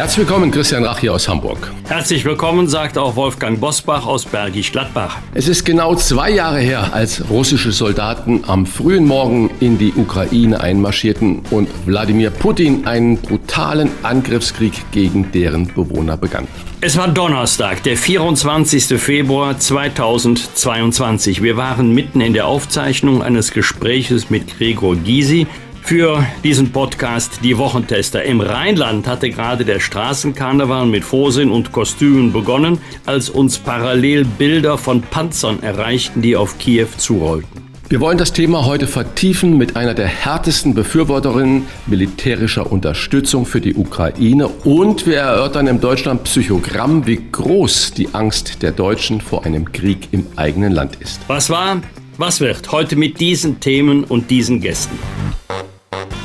Herzlich willkommen, Christian Rach hier aus Hamburg. Herzlich willkommen, sagt auch Wolfgang Bosbach aus Bergisch Gladbach. Es ist genau zwei Jahre her, als russische Soldaten am frühen Morgen in die Ukraine einmarschierten und Wladimir Putin einen brutalen Angriffskrieg gegen deren Bewohner begann. Es war Donnerstag, der 24. Februar 2022. Wir waren mitten in der Aufzeichnung eines Gespräches mit Gregor Gysi, für diesen Podcast Die Wochentester. Im Rheinland hatte gerade der Straßenkarneval mit Vorsinn und Kostümen begonnen, als uns parallel Bilder von Panzern erreichten, die auf Kiew zurollten. Wir wollen das Thema heute vertiefen mit einer der härtesten Befürworterinnen militärischer Unterstützung für die Ukraine und wir erörtern im Deutschland Psychogramm, wie groß die Angst der Deutschen vor einem Krieg im eigenen Land ist. Was war, was wird heute mit diesen Themen und diesen Gästen?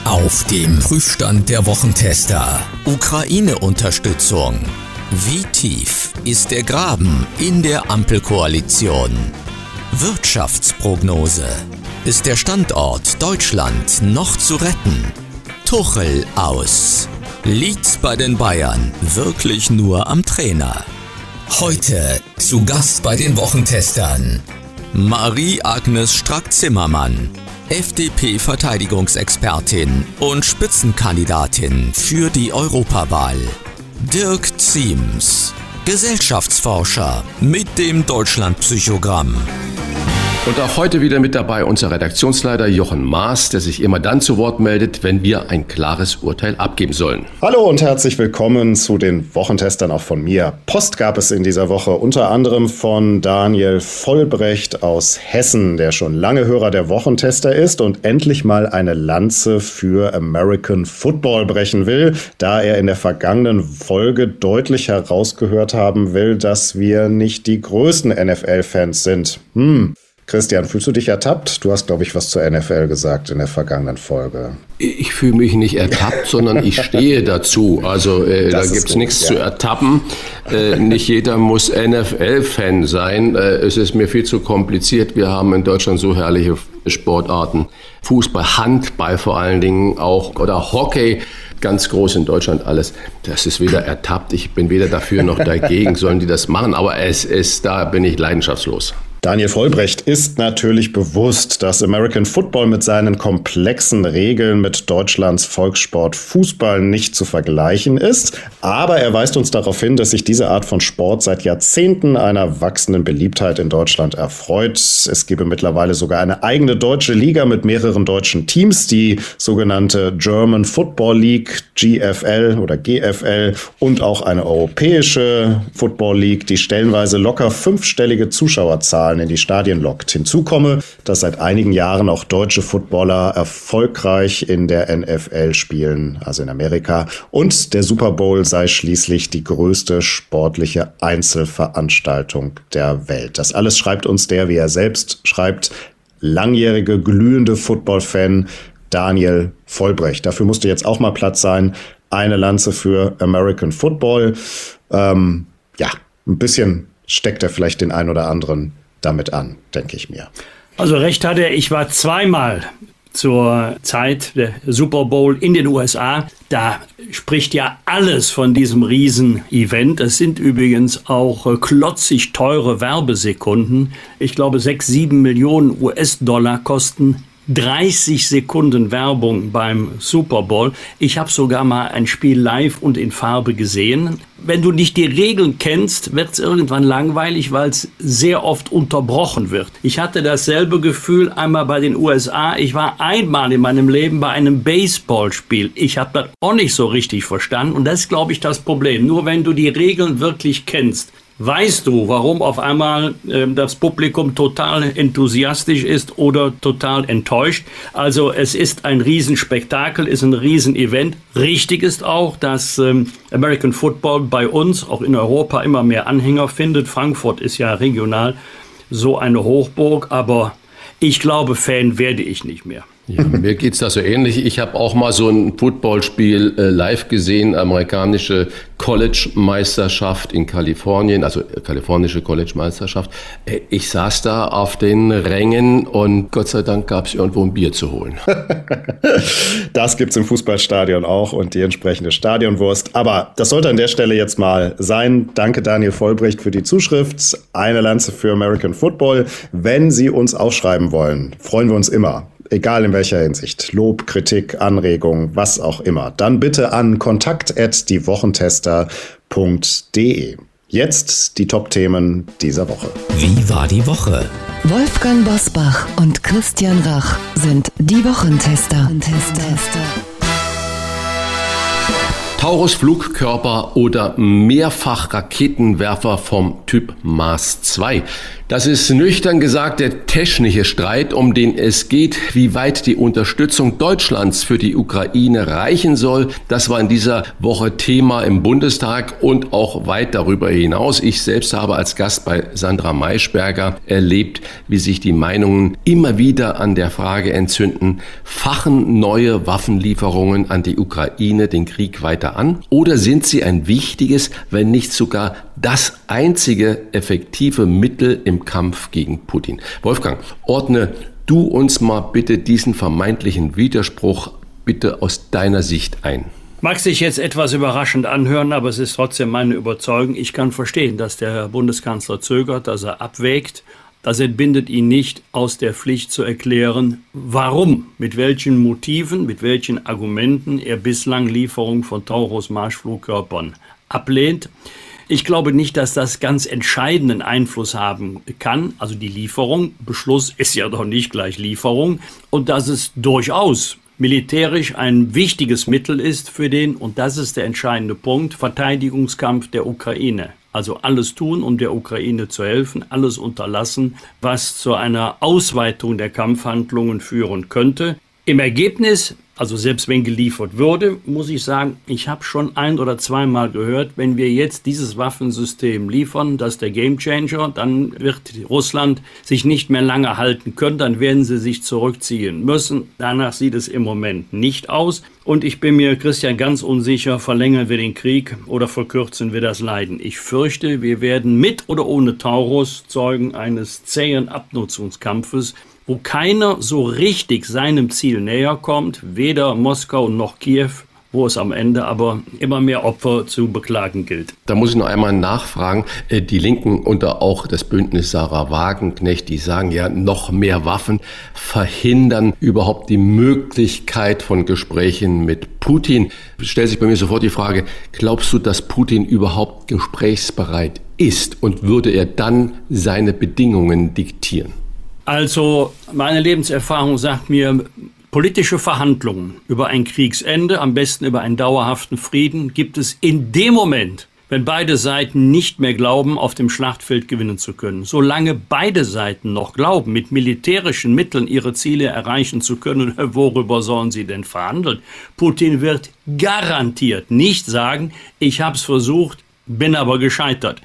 Auf dem Prüfstand der Wochentester. Ukraine-Unterstützung. Wie tief ist der Graben in der Ampelkoalition? Wirtschaftsprognose. Ist der Standort Deutschland noch zu retten? Tuchel aus. Liegt's bei den Bayern wirklich nur am Trainer? Heute zu Gast bei den Wochentestern. Marie-Agnes Strack-Zimmermann, FDP-Verteidigungsexpertin und Spitzenkandidatin für die Europawahl. Dirk Ziems, Gesellschaftsforscher mit dem Deutschlandpsychogramm. Und auch heute wieder mit dabei unser Redaktionsleiter Jochen Maas, der sich immer dann zu Wort meldet, wenn wir ein klares Urteil abgeben sollen. Hallo und herzlich willkommen zu den Wochentestern auch von mir. Post gab es in dieser Woche unter anderem von Daniel Vollbrecht aus Hessen, der schon lange Hörer der Wochentester ist und endlich mal eine Lanze für American Football brechen will, da er in der vergangenen Folge deutlich herausgehört haben will, dass wir nicht die größten NFL-Fans sind. Hm. Christian, fühlst du dich ertappt? Du hast, glaube ich, was zur NFL gesagt in der vergangenen Folge. Ich fühle mich nicht ertappt, sondern ich stehe dazu. Also äh, da gibt es nichts ja. zu ertappen. Äh, nicht jeder muss NFL-Fan sein. Äh, es ist mir viel zu kompliziert. Wir haben in Deutschland so herrliche Sportarten. Fußball, Handball vor allen Dingen auch oder Hockey ganz groß in Deutschland alles. Das ist weder ertappt, ich bin weder dafür noch dagegen, sollen die das machen, aber es ist, da bin ich leidenschaftslos. Daniel Vollbrecht ist natürlich bewusst, dass American Football mit seinen komplexen Regeln mit Deutschlands Volkssport Fußball nicht zu vergleichen ist. Aber er weist uns darauf hin, dass sich diese Art von Sport seit Jahrzehnten einer wachsenden Beliebtheit in Deutschland erfreut. Es gebe mittlerweile sogar eine eigene deutsche Liga mit mehreren deutschen Teams, die sogenannte German Football League, GFL oder GFL und auch eine europäische Football League, die stellenweise locker fünfstellige Zuschauerzahlen Zahlen in die Stadien lockt. Hinzu komme, dass seit einigen Jahren auch deutsche Footballer erfolgreich in der NFL spielen, also in Amerika. Und der Super Bowl sei schließlich die größte sportliche Einzelveranstaltung der Welt. Das alles schreibt uns der, wie er selbst schreibt, langjährige glühende Football-Fan Daniel Vollbrecht. Dafür musste jetzt auch mal Platz sein. Eine Lanze für American Football. Ähm, ja, ein bisschen steckt er vielleicht den ein oder anderen damit an, denke ich mir. Also recht hat er, ich war zweimal zur Zeit der Super Bowl in den USA. Da spricht ja alles von diesem Riesen-Event. Es sind übrigens auch äh, klotzig teure Werbesekunden. Ich glaube, sechs, sieben Millionen US-Dollar kosten 30 Sekunden Werbung beim Super Bowl. Ich habe sogar mal ein Spiel live und in Farbe gesehen. Wenn du nicht die Regeln kennst, wird es irgendwann langweilig, weil es sehr oft unterbrochen wird. Ich hatte dasselbe Gefühl einmal bei den USA. Ich war einmal in meinem Leben bei einem Baseballspiel. Ich habe das auch nicht so richtig verstanden und das ist, glaube ich, das Problem. Nur wenn du die Regeln wirklich kennst, Weißt du, warum auf einmal äh, das Publikum total enthusiastisch ist oder total enttäuscht? Also es ist ein Riesenspektakel, ist ein Riesenevent. Richtig ist auch, dass ähm, American Football bei uns, auch in Europa, immer mehr Anhänger findet. Frankfurt ist ja regional so eine Hochburg, aber ich glaube, Fan werde ich nicht mehr. Ja, mir geht's da so ähnlich. Ich habe auch mal so ein Footballspiel äh, live gesehen, amerikanische College-Meisterschaft in Kalifornien, also äh, kalifornische College-Meisterschaft. Äh, ich saß da auf den Rängen und Gott sei Dank gab's irgendwo ein Bier zu holen. das gibt's im Fußballstadion auch und die entsprechende Stadionwurst. Aber das sollte an der Stelle jetzt mal sein. Danke Daniel Vollbrecht für die Zuschrift. Eine Lanze für American Football. Wenn Sie uns aufschreiben wollen, freuen wir uns immer egal in welcher Hinsicht, Lob, Kritik, Anregung, was auch immer, dann bitte an kontakt@diewochentester.de. Jetzt die Top-Themen dieser Woche. Wie war die Woche? Wolfgang Bosbach und Christian Rach sind die Wochentester. Wochentester. Taurus Flugkörper oder Mehrfach-Raketenwerfer vom Typ Mars 2. Das ist nüchtern gesagt der technische Streit, um den es geht, wie weit die Unterstützung Deutschlands für die Ukraine reichen soll. Das war in dieser Woche Thema im Bundestag und auch weit darüber hinaus. Ich selbst habe als Gast bei Sandra Maischberger erlebt, wie sich die Meinungen immer wieder an der Frage entzünden, fachen neue Waffenlieferungen an die Ukraine den Krieg weiter an oder sind sie ein wichtiges, wenn nicht sogar das einzige effektive Mittel im Kampf gegen Putin. Wolfgang, ordne du uns mal bitte diesen vermeintlichen Widerspruch bitte aus deiner Sicht ein. Mag sich jetzt etwas überraschend anhören, aber es ist trotzdem meine Überzeugung. Ich kann verstehen, dass der Bundeskanzler zögert, dass er abwägt. Das entbindet ihn nicht aus der Pflicht zu erklären, warum, mit welchen Motiven, mit welchen Argumenten er bislang Lieferung von Taurus Marschflugkörpern ablehnt. Ich glaube nicht, dass das ganz entscheidenden Einfluss haben kann. Also die Lieferung, Beschluss ist ja doch nicht gleich Lieferung. Und dass es durchaus militärisch ein wichtiges Mittel ist für den, und das ist der entscheidende Punkt, Verteidigungskampf der Ukraine. Also alles tun, um der Ukraine zu helfen, alles unterlassen, was zu einer Ausweitung der Kampfhandlungen führen könnte. Im Ergebnis also selbst wenn geliefert würde, muss ich sagen, ich habe schon ein oder zweimal gehört, wenn wir jetzt dieses Waffensystem liefern, das ist der Gamechanger, dann wird Russland sich nicht mehr lange halten können, dann werden sie sich zurückziehen müssen. Danach sieht es im Moment nicht aus. Und ich bin mir, Christian, ganz unsicher, verlängern wir den Krieg oder verkürzen wir das Leiden. Ich fürchte, wir werden mit oder ohne Taurus Zeugen eines zähen Abnutzungskampfes wo keiner so richtig seinem Ziel näher kommt, weder Moskau noch Kiew, wo es am Ende aber immer mehr Opfer zu beklagen gilt. Da muss ich noch einmal nachfragen. Äh, die Linken und auch das Bündnis Sarah Wagenknecht, die sagen ja, noch mehr Waffen verhindern überhaupt die Möglichkeit von Gesprächen mit Putin. Stellt sich bei mir sofort die Frage, glaubst du, dass Putin überhaupt gesprächsbereit ist und würde er dann seine Bedingungen diktieren? Also meine Lebenserfahrung sagt mir, politische Verhandlungen über ein Kriegsende, am besten über einen dauerhaften Frieden, gibt es in dem Moment, wenn beide Seiten nicht mehr glauben, auf dem Schlachtfeld gewinnen zu können. Solange beide Seiten noch glauben, mit militärischen Mitteln ihre Ziele erreichen zu können, worüber sollen sie denn verhandeln? Putin wird garantiert nicht sagen, ich habe es versucht, bin aber gescheitert.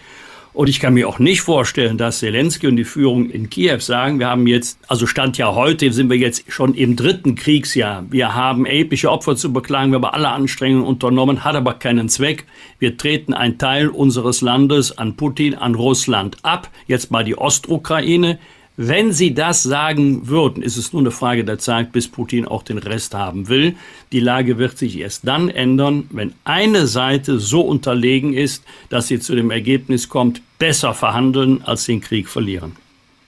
Und ich kann mir auch nicht vorstellen, dass Zelensky und die Führung in Kiew sagen, wir haben jetzt, also Stand ja heute, sind wir jetzt schon im dritten Kriegsjahr. Wir haben erhebliche Opfer zu beklagen, wir haben alle Anstrengungen unternommen, hat aber keinen Zweck. Wir treten einen Teil unseres Landes an Putin, an Russland ab. Jetzt mal die Ostukraine. Wenn Sie das sagen würden, ist es nur eine Frage der Zeit, bis Putin auch den Rest haben will. Die Lage wird sich erst dann ändern, wenn eine Seite so unterlegen ist, dass sie zu dem Ergebnis kommt, besser verhandeln als den Krieg verlieren.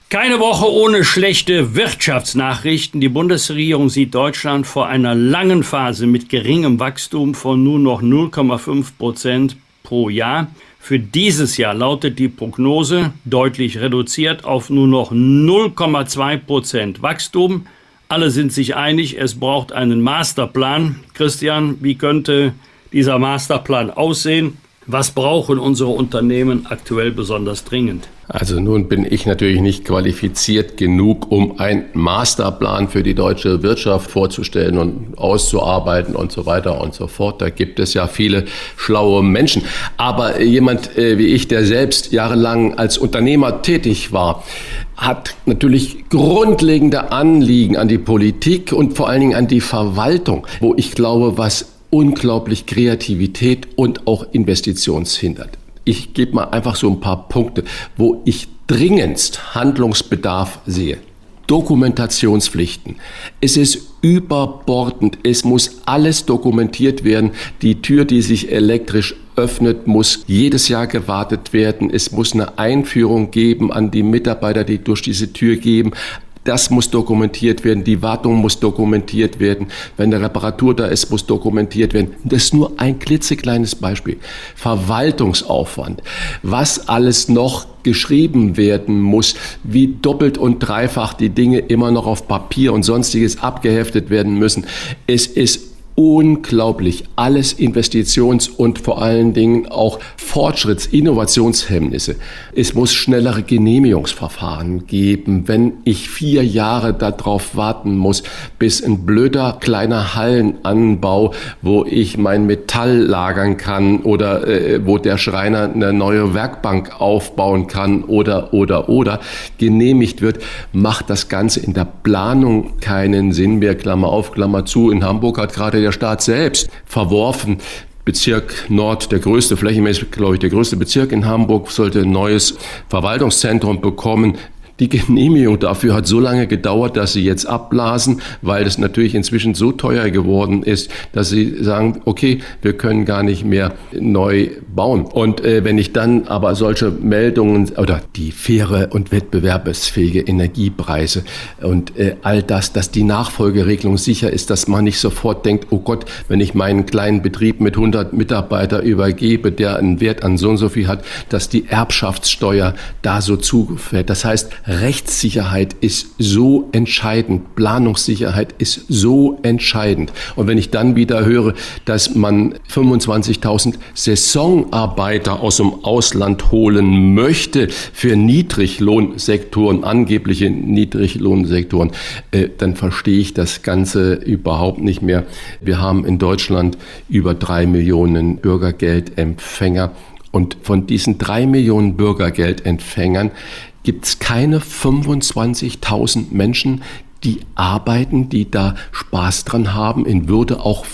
Keine Woche ohne schlechte Wirtschaftsnachrichten. Die Bundesregierung sieht Deutschland vor einer langen Phase mit geringem Wachstum von nur noch 0,5 Prozent pro Jahr. Für dieses Jahr lautet die Prognose deutlich reduziert auf nur noch 0,2 Prozent Wachstum. Alle sind sich einig, es braucht einen Masterplan. Christian, wie könnte dieser Masterplan aussehen? Was brauchen unsere Unternehmen aktuell besonders dringend? Also nun bin ich natürlich nicht qualifiziert genug, um einen Masterplan für die deutsche Wirtschaft vorzustellen und auszuarbeiten und so weiter und so fort. Da gibt es ja viele schlaue Menschen. Aber jemand äh, wie ich, der selbst jahrelang als Unternehmer tätig war, hat natürlich grundlegende Anliegen an die Politik und vor allen Dingen an die Verwaltung, wo ich glaube, was unglaublich Kreativität und auch Investitions hindert. Ich gebe mal einfach so ein paar Punkte, wo ich dringendst Handlungsbedarf sehe. Dokumentationspflichten. Es ist überbordend. Es muss alles dokumentiert werden. Die Tür, die sich elektrisch öffnet, muss jedes Jahr gewartet werden. Es muss eine Einführung geben an die Mitarbeiter, die durch diese Tür gehen. Das muss dokumentiert werden, die Wartung muss dokumentiert werden, wenn eine Reparatur da ist, muss dokumentiert werden. Das ist nur ein klitzekleines Beispiel. Verwaltungsaufwand, was alles noch geschrieben werden muss, wie doppelt und dreifach die Dinge immer noch auf Papier und sonstiges abgeheftet werden müssen. Es ist unglaublich. Alles Investitions- und vor allen Dingen auch Fortschritts-, Innovationshemmnisse. Es muss schnellere Genehmigungsverfahren geben. Wenn ich vier Jahre darauf warten muss, bis ein blöder kleiner Hallenanbau, wo ich mein Metall lagern kann oder äh, wo der Schreiner eine neue Werkbank aufbauen kann oder, oder, oder genehmigt wird, macht das Ganze in der Planung keinen Sinn mehr. Klammer auf, Klammer zu. In Hamburg hat gerade der Staat selbst verworfen. Bezirk Nord, der größte, flächenmäßig, glaube ich, der größte Bezirk in Hamburg, sollte ein neues Verwaltungszentrum bekommen. Die Genehmigung dafür hat so lange gedauert, dass sie jetzt abblasen, weil es natürlich inzwischen so teuer geworden ist, dass sie sagen, okay, wir können gar nicht mehr neu bauen. Und äh, wenn ich dann aber solche Meldungen oder die faire und wettbewerbsfähige Energiepreise und äh, all das, dass die Nachfolgeregelung sicher ist, dass man nicht sofort denkt, oh Gott, wenn ich meinen kleinen Betrieb mit 100 Mitarbeitern übergebe, der einen Wert an so und so viel hat, dass die Erbschaftssteuer da so zufällt. Das heißt, Rechtssicherheit ist so entscheidend, Planungssicherheit ist so entscheidend. Und wenn ich dann wieder höre, dass man 25.000 Saisonarbeiter aus dem Ausland holen möchte für Niedriglohnsektoren, angebliche Niedriglohnsektoren, äh, dann verstehe ich das Ganze überhaupt nicht mehr. Wir haben in Deutschland über drei Millionen Bürgergeldempfänger. Und von diesen drei Millionen Bürgergeldempfängern gibt es keine 25.000 Menschen, die arbeiten, die da Spaß dran haben, in Würde auch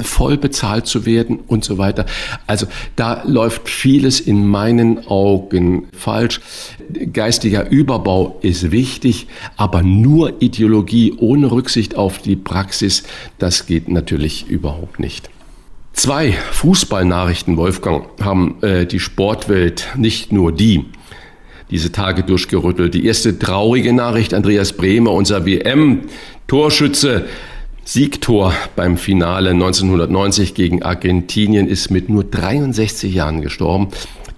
voll bezahlt zu werden und so weiter. Also da läuft vieles in meinen Augen falsch. Geistiger Überbau ist wichtig, aber nur Ideologie ohne Rücksicht auf die Praxis, das geht natürlich überhaupt nicht. Zwei Fußballnachrichten, Wolfgang, haben äh, die Sportwelt, nicht nur die, diese Tage durchgerüttelt. Die erste traurige Nachricht, Andreas Bremer, unser WM-Torschütze, Siegtor beim Finale 1990 gegen Argentinien, ist mit nur 63 Jahren gestorben.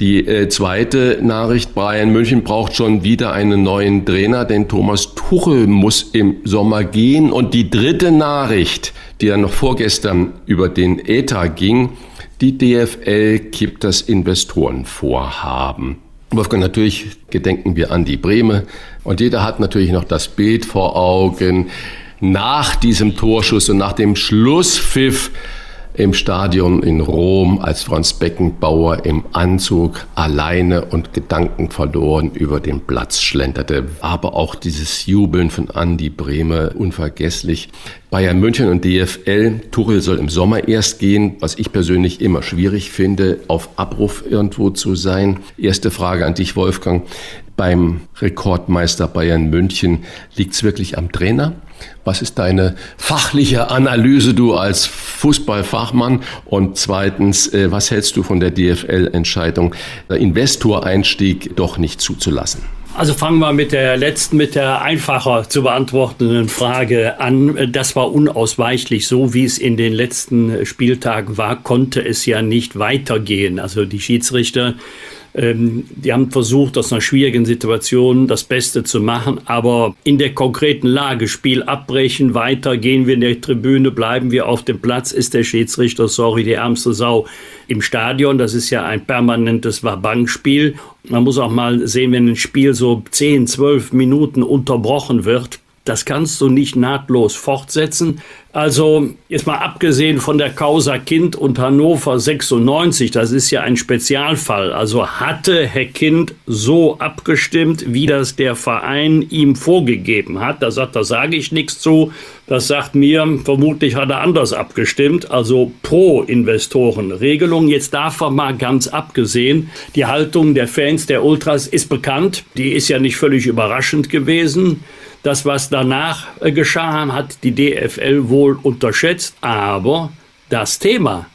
Die äh, zweite Nachricht, Bayern München braucht schon wieder einen neuen Trainer, denn Thomas Tuchel muss im Sommer gehen. Und die dritte Nachricht, die dann noch vorgestern über den ETA ging, die DFL kippt das Investorenvorhaben. Wolfgang, natürlich gedenken wir an die Breme. Und jeder hat natürlich noch das Bild vor Augen. Nach diesem Torschuss und nach dem Schlusspfiff im Stadion in Rom, als Franz Beckenbauer im Anzug alleine und Gedanken verloren über den Platz schlenderte. Aber auch dieses Jubeln von Andi Brehme unvergesslich. Bayern München und DFL. Tuchel soll im Sommer erst gehen, was ich persönlich immer schwierig finde, auf Abruf irgendwo zu sein. Erste Frage an dich, Wolfgang. Beim Rekordmeister Bayern München liegt es wirklich am Trainer? Was ist deine fachliche Analyse, du als Fußballfachmann? Und zweitens, äh, was hältst du von der DFL-Entscheidung, der Investoreinstieg doch nicht zuzulassen? Also fangen wir mit der letzten, mit der einfacher zu beantwortenden Frage an. Das war unausweichlich. So wie es in den letzten Spieltagen war, konnte es ja nicht weitergehen. Also die Schiedsrichter die haben versucht, aus einer schwierigen Situation das Beste zu machen, aber in der konkreten Lage, Spiel abbrechen, weiter, gehen wir in der Tribüne, bleiben wir auf dem Platz, ist der Schiedsrichter, sorry, die ärmste Sau im Stadion. Das ist ja ein permanentes Wabankspiel. Man muss auch mal sehen, wenn ein Spiel so 10, 12 Minuten unterbrochen wird, das kannst du nicht nahtlos fortsetzen. Also jetzt mal abgesehen von der Causa Kind und Hannover 96, das ist ja ein Spezialfall. Also hatte Herr Kind so abgestimmt, wie das der Verein ihm vorgegeben hat. Da sagt, da sage ich nichts zu. Das sagt mir, vermutlich hat er anders abgestimmt, also pro Investorenregelung. Jetzt davon mal ganz abgesehen, die Haltung der Fans der Ultras ist bekannt. Die ist ja nicht völlig überraschend gewesen. Das, was danach äh, geschah, hat die DFL wohl unterschätzt, aber das Thema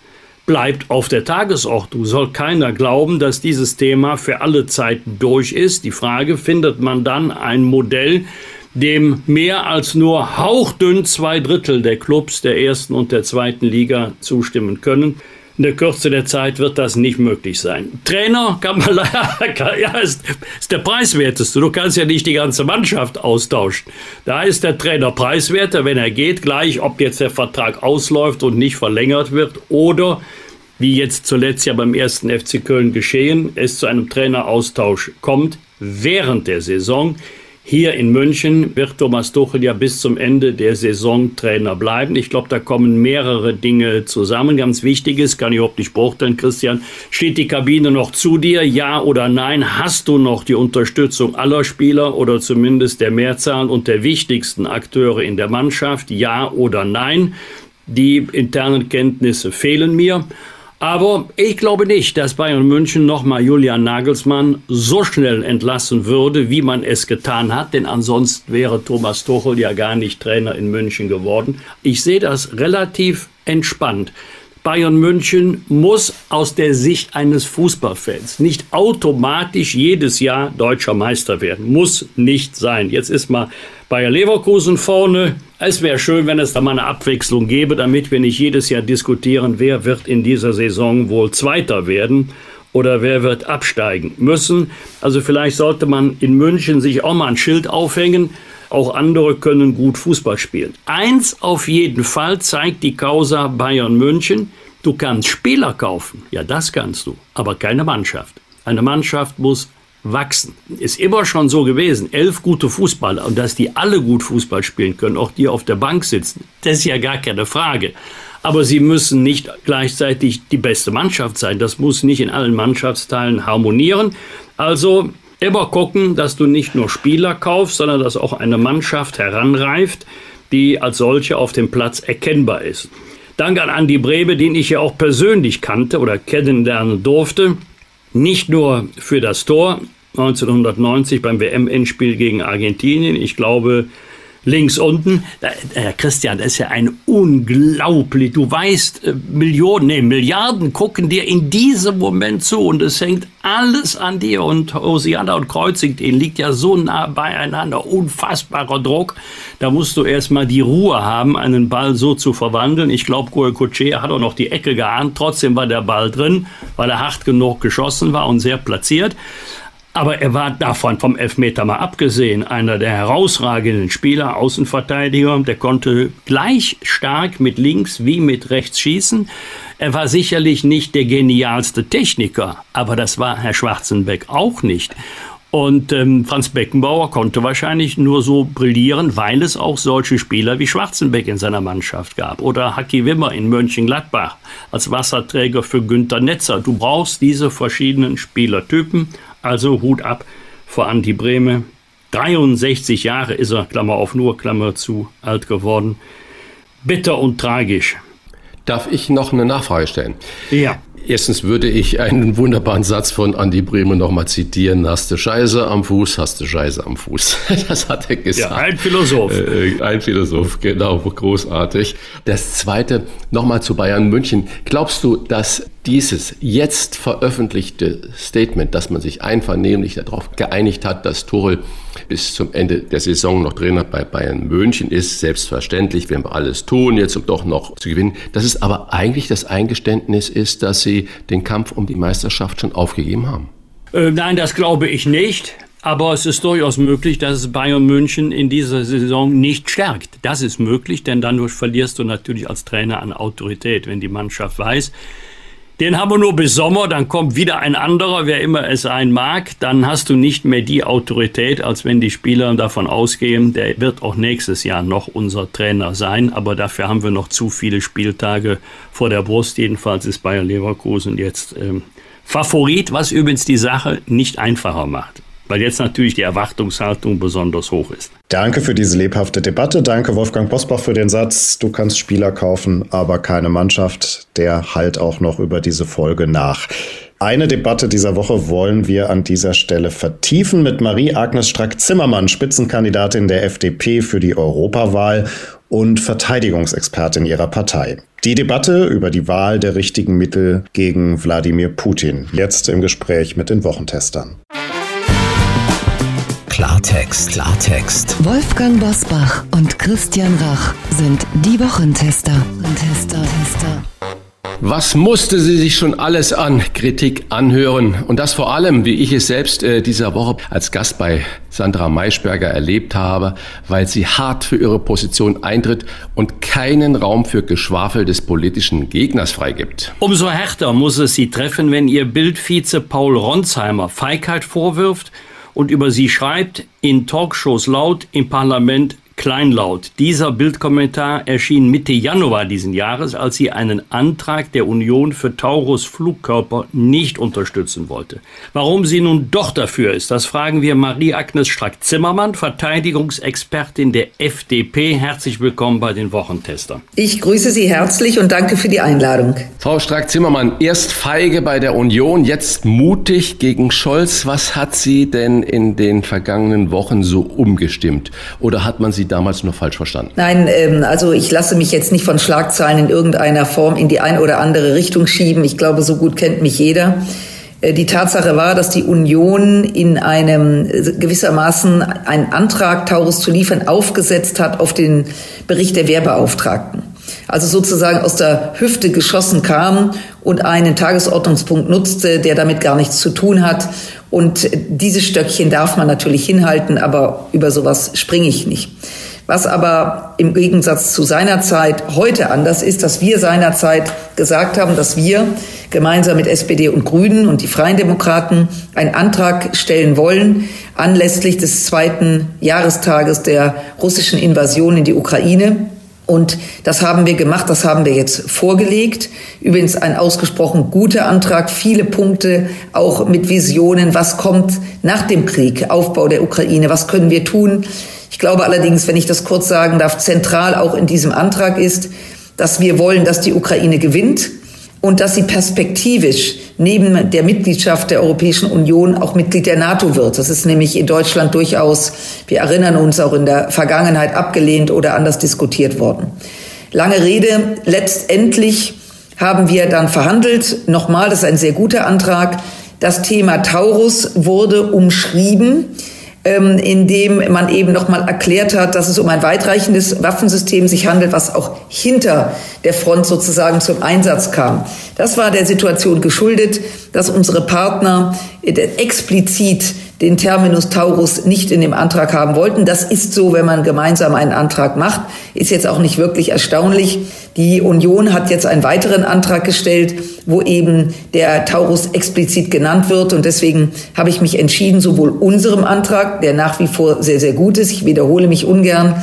bleibt auf der Tagesordnung. Soll keiner glauben, dass dieses Thema für alle Zeiten durch ist. Die Frage, findet man dann ein Modell, dem mehr als nur hauchdünn zwei Drittel der Clubs der ersten und der zweiten Liga zustimmen können? In der Kürze der Zeit wird das nicht möglich sein. Trainer kann man leider, ja, ist, ist der preiswerteste. Du kannst ja nicht die ganze Mannschaft austauschen. Da ist der Trainer preiswerter, wenn er geht, gleich, ob jetzt der Vertrag ausläuft und nicht verlängert wird oder wie jetzt zuletzt ja beim ersten FC Köln geschehen, es zu einem Traineraustausch kommt während der Saison. Hier in München wird Thomas Tuchel ja bis zum Ende der Saison Trainer bleiben. Ich glaube, da kommen mehrere Dinge zusammen. Ganz wichtig ist, kann ich überhaupt nicht beurteilen, Christian, steht die Kabine noch zu dir? Ja oder nein? Hast du noch die Unterstützung aller Spieler oder zumindest der Mehrzahl und der wichtigsten Akteure in der Mannschaft? Ja oder nein? Die internen Kenntnisse fehlen mir. Aber ich glaube nicht, dass Bayern München nochmal Julian Nagelsmann so schnell entlassen würde, wie man es getan hat, denn ansonsten wäre Thomas Tuchel ja gar nicht Trainer in München geworden. Ich sehe das relativ entspannt. Bayern München muss aus der Sicht eines Fußballfans nicht automatisch jedes Jahr deutscher Meister werden. Muss nicht sein. Jetzt ist mal Bayer Leverkusen vorne. Es wäre schön, wenn es da mal eine Abwechslung gäbe, damit wir nicht jedes Jahr diskutieren, wer wird in dieser Saison wohl Zweiter werden oder wer wird absteigen müssen. Also vielleicht sollte man in München sich auch mal ein Schild aufhängen. Auch andere können gut Fußball spielen. Eins auf jeden Fall zeigt die Causa Bayern München. Du kannst Spieler kaufen. Ja, das kannst du. Aber keine Mannschaft. Eine Mannschaft muss wachsen. Ist immer schon so gewesen. Elf gute Fußballer und dass die alle gut Fußball spielen können, auch die auf der Bank sitzen, das ist ja gar keine Frage. Aber sie müssen nicht gleichzeitig die beste Mannschaft sein. Das muss nicht in allen Mannschaftsteilen harmonieren. Also immer gucken, dass du nicht nur Spieler kaufst, sondern dass auch eine Mannschaft heranreift, die als solche auf dem Platz erkennbar ist. Dank an Andi Brebe, den ich ja auch persönlich kannte oder kennenlernen durfte. Nicht nur für das Tor 1990 beim WM-Endspiel gegen Argentinien. Ich glaube, links unten. Herr Christian, das ist ja ein unglaublich. Du weißt, äh, Millionen, nee, Milliarden gucken dir in diesem Moment zu und es hängt alles an dir. Und Hosiana und Kreuzig, den liegt ja so nah beieinander. Unfassbarer Druck. Da musst du erstmal die Ruhe haben, einen Ball so zu verwandeln. Ich glaube, Kutsche hat auch noch die Ecke geahnt. Trotzdem war der Ball drin, weil er hart genug geschossen war und sehr platziert. Aber er war davon vom Elfmeter mal abgesehen einer der herausragenden Spieler, Außenverteidiger. Der konnte gleich stark mit links wie mit rechts schießen. Er war sicherlich nicht der genialste Techniker, aber das war Herr Schwarzenbeck auch nicht. Und ähm, Franz Beckenbauer konnte wahrscheinlich nur so brillieren, weil es auch solche Spieler wie Schwarzenbeck in seiner Mannschaft gab. Oder Haki Wimmer in Mönchengladbach als Wasserträger für Günter Netzer. Du brauchst diese verschiedenen Spielertypen. Also Hut ab vor Andi Breme. 63 Jahre ist er, Klammer auf nur, Klammer zu, alt geworden. Bitter und tragisch. Darf ich noch eine Nachfrage stellen? Ja. Erstens würde ich einen wunderbaren Satz von Andi Brehme nochmal zitieren. Hast du Scheiße am Fuß, hast du Scheiße am Fuß. Das hat er gesagt. Ja, ein Philosoph. Äh, ein Philosoph, genau, großartig. Das zweite, nochmal zu Bayern München. Glaubst du, dass dieses jetzt veröffentlichte Statement, dass man sich einvernehmlich darauf geeinigt hat, dass Tuchel bis zum Ende der Saison noch Trainer bei Bayern München ist, selbstverständlich, werden wir alles tun, jetzt um doch noch zu gewinnen, dass es aber eigentlich das Eingeständnis ist, dass sie den Kampf um die Meisterschaft schon aufgegeben haben? Äh, nein, das glaube ich nicht. Aber es ist durchaus möglich, dass es Bayern München in dieser Saison nicht stärkt. Das ist möglich, denn dann verlierst du natürlich als Trainer an Autorität, wenn die Mannschaft weiß, den haben wir nur bis Sommer, dann kommt wieder ein anderer, wer immer es sein mag. Dann hast du nicht mehr die Autorität, als wenn die Spieler davon ausgehen, der wird auch nächstes Jahr noch unser Trainer sein. Aber dafür haben wir noch zu viele Spieltage vor der Brust. Jedenfalls ist Bayer Leverkusen jetzt ähm, Favorit, was übrigens die Sache nicht einfacher macht weil jetzt natürlich die Erwartungshaltung besonders hoch ist. Danke für diese lebhafte Debatte. Danke Wolfgang Bosbach für den Satz, du kannst Spieler kaufen, aber keine Mannschaft. Der halt auch noch über diese Folge nach. Eine Debatte dieser Woche wollen wir an dieser Stelle vertiefen mit Marie-Agnes Strack-Zimmermann, Spitzenkandidatin der FDP für die Europawahl und Verteidigungsexpertin ihrer Partei. Die Debatte über die Wahl der richtigen Mittel gegen Wladimir Putin. Jetzt im Gespräch mit den Wochentestern. Klartext, Klartext. Wolfgang Bosbach und Christian Rach sind die Wochentester. Tester, Tester. Was musste sie sich schon alles an Kritik anhören? Und das vor allem, wie ich es selbst äh, dieser Woche als Gast bei Sandra Maischberger erlebt habe, weil sie hart für ihre Position eintritt und keinen Raum für Geschwafel des politischen Gegners freigibt. Umso härter muss es sie treffen, wenn ihr Bildvize Paul Ronsheimer Feigheit vorwirft und über sie schreibt, in Talkshows laut, im Parlament kleinlaut. Dieser Bildkommentar erschien Mitte Januar diesen Jahres, als sie einen Antrag der Union für Taurus Flugkörper nicht unterstützen wollte. Warum sie nun doch dafür ist, das fragen wir Marie-Agnes Strack-Zimmermann, Verteidigungsexpertin der FDP. Herzlich willkommen bei den Wochentestern. Ich grüße Sie herzlich und danke für die Einladung. Frau Strack-Zimmermann, erst feige bei der Union, jetzt mutig gegen Scholz. Was hat Sie denn in den vergangenen Wochen so umgestimmt? Oder hat man Sie Sie damals nur falsch verstanden? Nein, ähm, also ich lasse mich jetzt nicht von Schlagzeilen in irgendeiner Form in die ein oder andere Richtung schieben. Ich glaube, so gut kennt mich jeder. Äh, die Tatsache war, dass die Union in einem äh, gewissermaßen einen Antrag, Taurus zu liefern, aufgesetzt hat auf den Bericht der Wehrbeauftragten. Also sozusagen aus der Hüfte geschossen kam und einen Tagesordnungspunkt nutzte, der damit gar nichts zu tun hat. Und dieses Stöckchen darf man natürlich hinhalten, aber über sowas springe ich nicht. Was aber im Gegensatz zu seiner Zeit heute anders ist, dass wir seinerzeit gesagt haben, dass wir gemeinsam mit SPD und Grünen und die Freien Demokraten einen Antrag stellen wollen anlässlich des zweiten Jahrestages der russischen Invasion in die Ukraine und das haben wir gemacht, das haben wir jetzt vorgelegt. Übrigens ein ausgesprochen guter Antrag, viele Punkte, auch mit Visionen, was kommt nach dem Krieg, Aufbau der Ukraine, was können wir tun. Ich glaube allerdings, wenn ich das kurz sagen darf, zentral auch in diesem Antrag ist, dass wir wollen, dass die Ukraine gewinnt und dass sie perspektivisch neben der Mitgliedschaft der Europäischen Union auch Mitglied der NATO wird. Das ist nämlich in Deutschland durchaus, wir erinnern uns, auch in der Vergangenheit abgelehnt oder anders diskutiert worden. Lange Rede, letztendlich haben wir dann verhandelt. Nochmal, das ist ein sehr guter Antrag. Das Thema Taurus wurde umschrieben ähm, in dem man eben nochmal erklärt hat, dass es um ein weitreichendes Waffensystem sich handelt, was auch hinter der Front sozusagen zum Einsatz kam. Das war der Situation geschuldet, dass unsere Partner äh, explizit den Terminus Taurus nicht in dem Antrag haben wollten. Das ist so, wenn man gemeinsam einen Antrag macht. Ist jetzt auch nicht wirklich erstaunlich. Die Union hat jetzt einen weiteren Antrag gestellt, wo eben der Taurus explizit genannt wird. Und deswegen habe ich mich entschieden, sowohl unserem Antrag, der nach wie vor sehr, sehr gut ist, ich wiederhole mich ungern,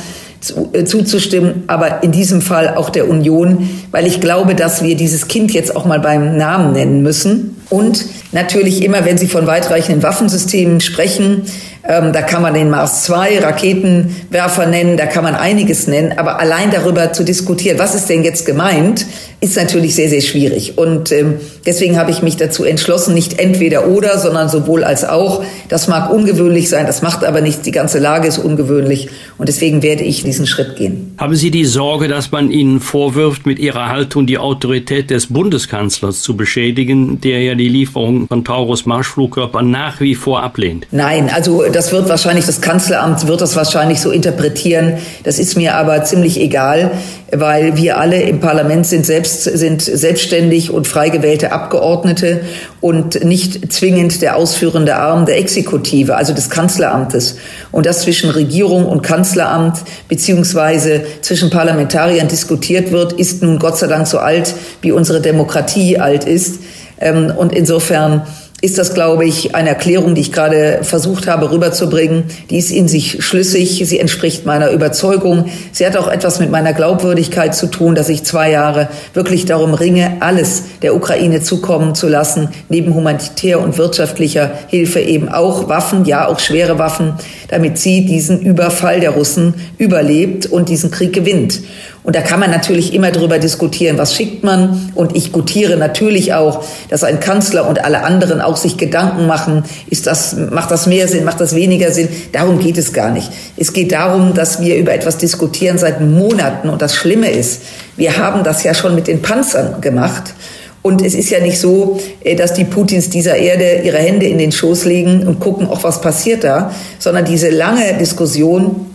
äh, zuzustimmen, aber in diesem Fall auch der Union, weil ich glaube, dass wir dieses Kind jetzt auch mal beim Namen nennen müssen. Und natürlich immer, wenn Sie von weitreichenden Waffensystemen sprechen, ähm, da kann man den Mars 2 Raketenwerfer nennen, da kann man einiges nennen, aber allein darüber zu diskutieren, was ist denn jetzt gemeint, ist natürlich sehr, sehr schwierig. Und ähm, deswegen habe ich mich dazu entschlossen, nicht entweder oder, sondern sowohl als auch. Das mag ungewöhnlich sein, das macht aber nichts. Die ganze Lage ist ungewöhnlich und deswegen werde ich diesen Schritt gehen. Haben Sie die Sorge, dass man Ihnen vorwirft, mit Ihrer Haltung die Autorität des Bundeskanzlers zu beschädigen, der ja die Lieferung von Taurus Marschflugkörpern nach wie vor ablehnt? Nein, also das wird wahrscheinlich, das Kanzleramt wird das wahrscheinlich so interpretieren. Das ist mir aber ziemlich egal, weil wir alle im Parlament sind selbst, sind selbstständig und frei gewählte Abgeordnete und nicht zwingend der ausführende Arm der Exekutive, also des Kanzleramtes. Und das zwischen Regierung und Kanzleramt beziehungsweise zwischen Parlamentariern diskutiert wird, ist nun Gott sei Dank so alt, wie unsere Demokratie alt ist. Ähm, und insofern ist das, glaube ich, eine Erklärung, die ich gerade versucht habe rüberzubringen. Die ist in sich schlüssig, sie entspricht meiner Überzeugung. Sie hat auch etwas mit meiner Glaubwürdigkeit zu tun, dass ich zwei Jahre wirklich darum ringe, alles der Ukraine zukommen zu lassen, neben humanitär und wirtschaftlicher Hilfe eben auch Waffen, ja auch schwere Waffen, damit sie diesen Überfall der Russen überlebt und diesen Krieg gewinnt. Und da kann man natürlich immer darüber diskutieren, was schickt man. Und ich gutiere natürlich auch, dass ein Kanzler und alle anderen auch sich Gedanken machen, ist das, macht das mehr Sinn, macht das weniger Sinn? Darum geht es gar nicht. Es geht darum, dass wir über etwas diskutieren seit Monaten. Und das Schlimme ist, wir haben das ja schon mit den Panzern gemacht. Und es ist ja nicht so, äh, dass die Putins dieser Erde ihre Hände in den Schoß legen und gucken, auch was passiert da, sondern diese lange Diskussion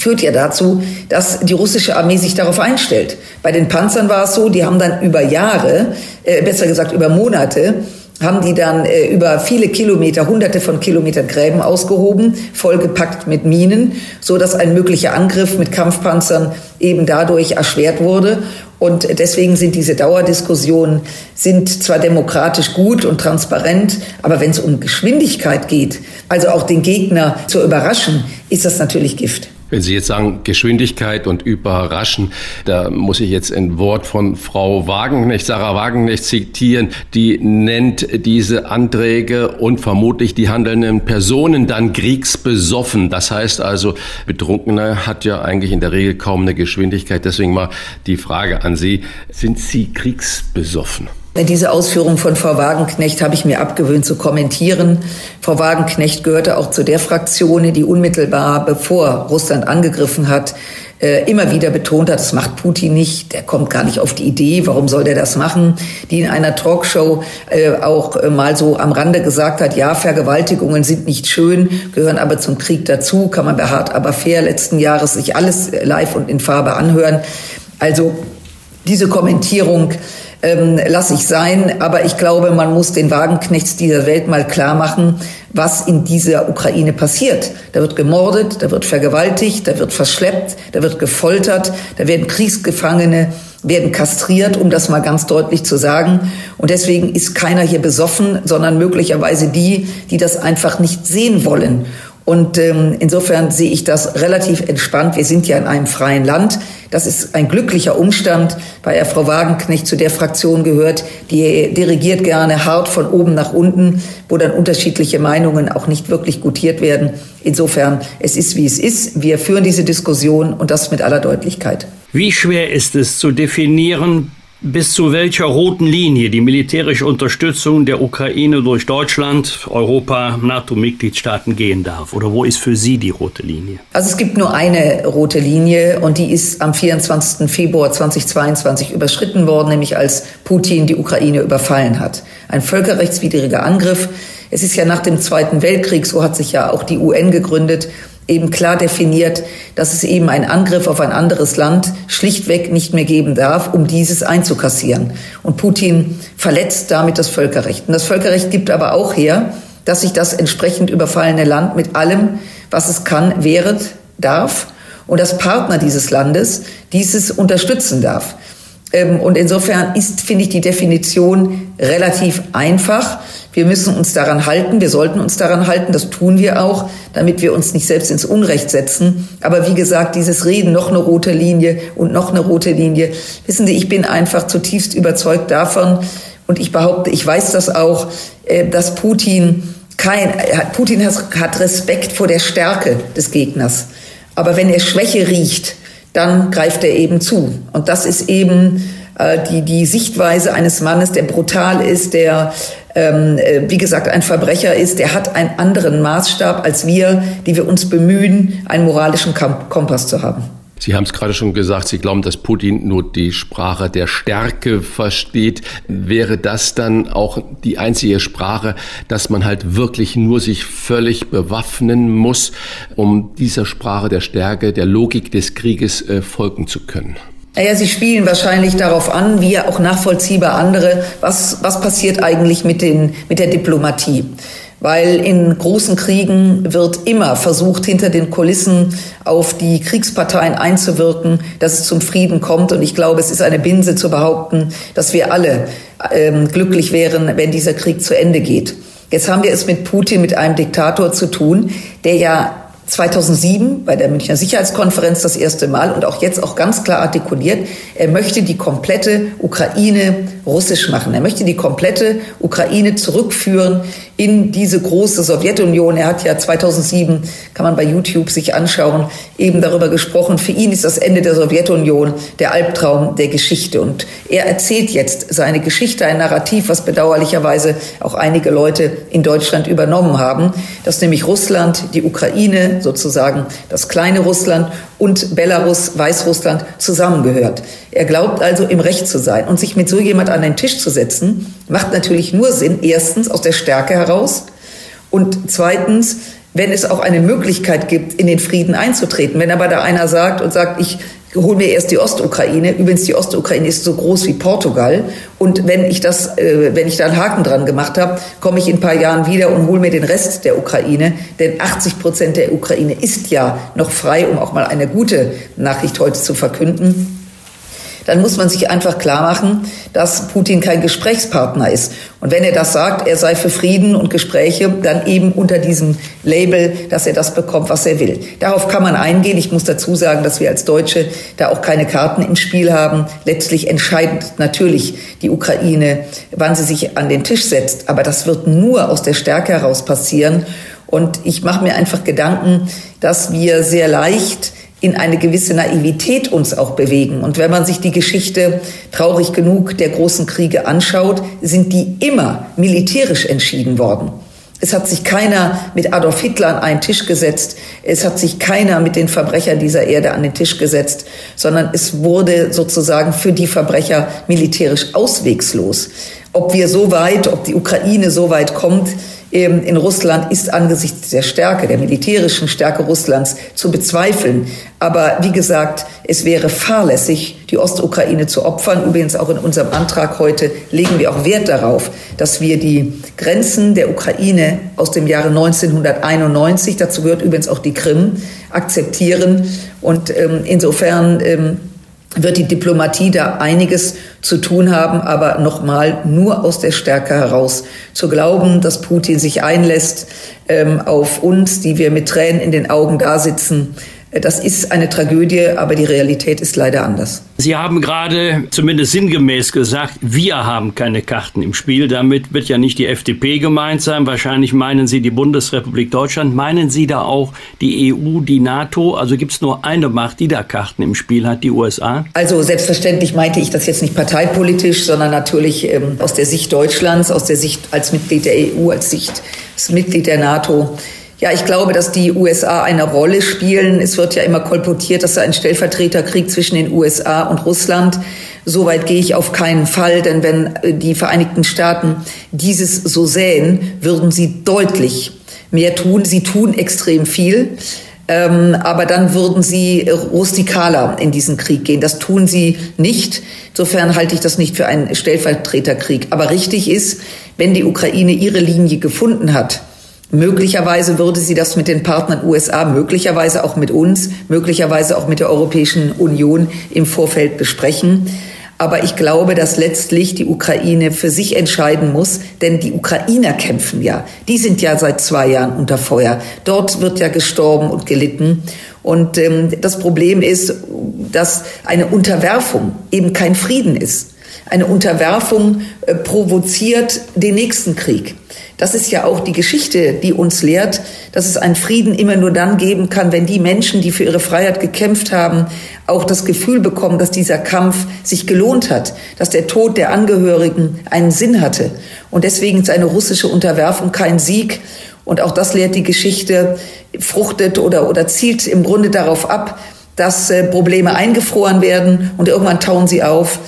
führt ja dazu, dass die russische Armee sich darauf einstellt. Bei den Panzern war es so, die haben dann über Jahre, äh, besser gesagt über Monate, haben die dann äh, über viele Kilometer, hunderte von Kilometern Gräben ausgehoben, vollgepackt mit Minen, so dass ein möglicher Angriff mit Kampfpanzern eben dadurch erschwert wurde. Und deswegen sind diese Dauerdiskussionen sind zwar demokratisch gut und transparent, aber wenn es um Geschwindigkeit geht, also auch den Gegner zu überraschen, ist das natürlich Gift. Wenn Sie jetzt sagen Geschwindigkeit und überraschen, da muss ich jetzt ein Wort von Frau Wagenknecht, Sarah Wagenknecht zitieren, die nennt diese Anträge und vermutlich die handelnden Personen dann kriegsbesoffen. Das heißt also, Betrunkener hat ja eigentlich in der Regel kaum eine Geschwindigkeit. Deswegen mal die Frage an Sie, sind Sie kriegsbesoffen? Diese Ausführung von Frau Wagenknecht habe ich mir abgewöhnt zu kommentieren. Frau Wagenknecht gehörte auch zu der Fraktion, die unmittelbar bevor Russland angegriffen hat, äh, immer wieder betont hat, das macht Putin nicht, der kommt gar nicht auf die Idee, warum soll der das machen, die in einer Talkshow äh, auch äh, mal so am Rande gesagt hat, ja, Vergewaltigungen sind nicht schön, gehören aber zum Krieg dazu, kann man bei Hart aber fair letzten Jahres sich alles live und in Farbe anhören. Also diese Kommentierung ähm, lasse ich sein. Aber ich glaube, man muss den Wagenknechts dieser Welt mal klar machen, was in dieser Ukraine passiert. Da wird gemordet, da wird vergewaltigt, da wird verschleppt, da wird gefoltert, da werden Kriegsgefangene werden kastriert, um das mal ganz deutlich zu sagen. Und deswegen ist keiner hier besoffen, sondern möglicherweise die, die das einfach nicht sehen wollen. Und ähm, insofern sehe ich das relativ entspannt. Wir sind ja in einem freien Land. Das ist ein glücklicher Umstand, weil er Frau Wagenknecht zu der Fraktion gehört, die dirigiert gerne hart von oben nach unten, wo dann unterschiedliche Meinungen auch nicht wirklich gutiert werden. Insofern, es ist wie es ist. Wir führen diese Diskussion und das mit aller Deutlichkeit. Wie schwer ist es zu definieren, bis zu welcher roten Linie die militärische Unterstützung der Ukraine durch Deutschland, Europa, NATO-Mitgliedstaaten gehen darf? Oder wo ist für Sie die rote Linie? Also es gibt nur eine rote Linie und die ist am 24. Februar 2022 überschritten worden, nämlich als Putin die Ukraine überfallen hat. Ein völkerrechtswidriger Angriff. Es ist ja nach dem Zweiten Weltkrieg, so hat sich ja auch die UN gegründet, eben klar definiert, dass es eben einen Angriff auf ein anderes Land schlichtweg nicht mehr geben darf, um dieses einzukassieren. Und Putin verletzt damit das Völkerrecht. Und das Völkerrecht gibt aber auch her, dass sich das entsprechend überfallene Land mit allem, was es kann, wehret darf und dass Partner dieses Landes dieses unterstützen darf. Ähm, und insofern ist, finde ich, die Definition relativ einfach. Wir müssen uns daran halten, wir sollten uns daran halten, das tun wir auch, damit wir uns nicht selbst ins Unrecht setzen. Aber wie gesagt, dieses Reden, noch eine rote Linie und noch eine rote Linie, wissen Sie, ich bin einfach zutiefst überzeugt davon und ich behaupte, ich weiß das auch, äh, dass Putin kein, Putin hat Respekt vor der Stärke des Gegners. Aber wenn er Schwäche riecht, dann greift er eben zu. Und das ist eben äh, die, die Sichtweise eines Mannes, der brutal ist, der, ähm, äh, wie gesagt, ein Verbrecher ist, der hat einen anderen Maßstab als wir, die wir uns bemühen, einen moralischen Kompass zu haben. Sie haben es gerade schon gesagt, Sie glauben, dass Putin nur die Sprache der Stärke versteht. Wäre das dann auch die einzige Sprache, dass man halt wirklich nur sich völlig bewaffnen muss, um dieser Sprache der Stärke, der Logik des Krieges äh, folgen zu können? Naja, Sie spielen wahrscheinlich darauf an, wie auch nachvollziehbar andere, was, was passiert eigentlich mit, den, mit der Diplomatie weil in großen Kriegen wird immer versucht, hinter den Kulissen auf die Kriegsparteien einzuwirken, dass es zum Frieden kommt. Und ich glaube, es ist eine Binse zu behaupten, dass wir alle ähm, glücklich wären, wenn dieser Krieg zu Ende geht. Jetzt haben wir es mit Putin, mit einem Diktator zu tun, der ja 2007 bei der Münchner Sicherheitskonferenz das erste Mal und auch jetzt auch ganz klar artikuliert, er möchte die komplette Ukraine russisch machen. Er möchte die komplette Ukraine zurückführen in diese große Sowjetunion. Er hat ja 2007, kann man bei YouTube sich anschauen, eben darüber gesprochen. Für ihn ist das Ende der Sowjetunion der Albtraum der Geschichte. Und er erzählt jetzt seine Geschichte, ein Narrativ, was bedauerlicherweise auch einige Leute in Deutschland übernommen haben, dass nämlich Russland, die Ukraine, sozusagen das kleine Russland und Belarus, Weißrussland zusammengehört. Er glaubt also im Recht zu sein und sich mit so jemand an den Tisch zu setzen, macht natürlich nur Sinn, erstens aus der Stärke heraus und zweitens, wenn es auch eine Möglichkeit gibt, in den Frieden einzutreten. Wenn aber da einer sagt und sagt, ich hol mir erst die Ostukraine. Übrigens, die Ostukraine ist so groß wie Portugal. Und wenn ich das, äh, wenn ich da einen Haken dran gemacht habe, komme ich in ein paar Jahren wieder und hole mir den Rest der Ukraine. Denn 80 Prozent der Ukraine ist ja noch frei, um auch mal eine gute Nachricht heute zu verkünden dann muss man sich einfach klar machen, dass Putin kein Gesprächspartner ist. Und wenn er das sagt, er sei für Frieden und Gespräche, dann eben unter diesem Label, dass er das bekommt, was er will. Darauf kann man eingehen. Ich muss dazu sagen, dass wir als Deutsche da auch keine Karten im Spiel haben. Letztlich entscheidet natürlich die Ukraine, wann sie sich an den Tisch setzt. Aber das wird nur aus der Stärke heraus passieren. Und ich mache mir einfach Gedanken, dass wir sehr leicht in eine gewisse Naivität uns auch bewegen. Und wenn man sich die Geschichte traurig genug der großen Kriege anschaut, sind die immer militärisch entschieden worden. Es hat sich keiner mit Adolf Hitler an einen Tisch gesetzt. Es hat sich keiner mit den Verbrechern dieser Erde an den Tisch gesetzt, sondern es wurde sozusagen für die Verbrecher militärisch auswegslos. Ob wir so weit, ob die Ukraine so weit kommt, in Russland ist angesichts der Stärke, der militärischen Stärke Russlands zu bezweifeln. Aber wie gesagt, es wäre fahrlässig, die Ostukraine zu opfern. Übrigens auch in unserem Antrag heute legen wir auch Wert darauf, dass wir die Grenzen der Ukraine aus dem Jahre 1991, dazu gehört übrigens auch die Krim, akzeptieren. Und ähm, insofern ähm, wird die Diplomatie da einiges zu tun haben, aber nochmal nur aus der Stärke heraus. Zu glauben, dass Putin sich einlässt ähm, auf uns, die wir mit Tränen in den Augen da sitzen, das ist eine Tragödie, aber die Realität ist leider anders. Sie haben gerade zumindest sinngemäß gesagt, wir haben keine Karten im Spiel. Damit wird ja nicht die FDP gemeint sein. Wahrscheinlich meinen Sie die Bundesrepublik Deutschland. Meinen Sie da auch die EU, die NATO? Also gibt es nur eine Macht, die da Karten im Spiel hat, die USA? Also selbstverständlich meinte ich das jetzt nicht parteipolitisch, sondern natürlich ähm, aus der Sicht Deutschlands, aus der Sicht als Mitglied der EU, als Sicht als Mitglied der NATO. Ja, ich glaube, dass die USA eine Rolle spielen. Es wird ja immer kolportiert, dass da ein Stellvertreterkrieg zwischen den USA und Russland. Soweit gehe ich auf keinen Fall, denn wenn äh, die Vereinigten Staaten dieses so sähen, würden sie deutlich mehr tun. Sie tun extrem viel. Ähm, aber dann würden sie rustikaler in diesen Krieg gehen. Das tun sie nicht. Insofern halte ich das nicht für einen Stellvertreterkrieg. Aber richtig ist, wenn die Ukraine ihre Linie gefunden hat, Möglicherweise würde sie das mit den Partnern USA, möglicherweise auch mit uns, möglicherweise auch mit der Europäischen Union im Vorfeld besprechen. Aber ich glaube, dass letztlich die Ukraine für sich entscheiden muss, denn die Ukrainer kämpfen ja. Die sind ja seit zwei Jahren unter Feuer. Dort wird ja gestorben und gelitten. Und ähm, das Problem ist, dass eine Unterwerfung eben kein Frieden ist. Eine Unterwerfung äh, provoziert den nächsten Krieg. Das ist ja auch die Geschichte, die uns lehrt, dass es einen Frieden immer nur dann geben kann, wenn die Menschen, die für ihre Freiheit gekämpft haben, auch das Gefühl bekommen, dass dieser Kampf sich gelohnt hat, dass der Tod der Angehörigen einen Sinn hatte. Und deswegen ist eine russische Unterwerfung kein Sieg. Und auch das lehrt die Geschichte, fruchtet oder, oder zielt im Grunde darauf ab, dass äh, Probleme eingefroren werden und irgendwann tauen sie auf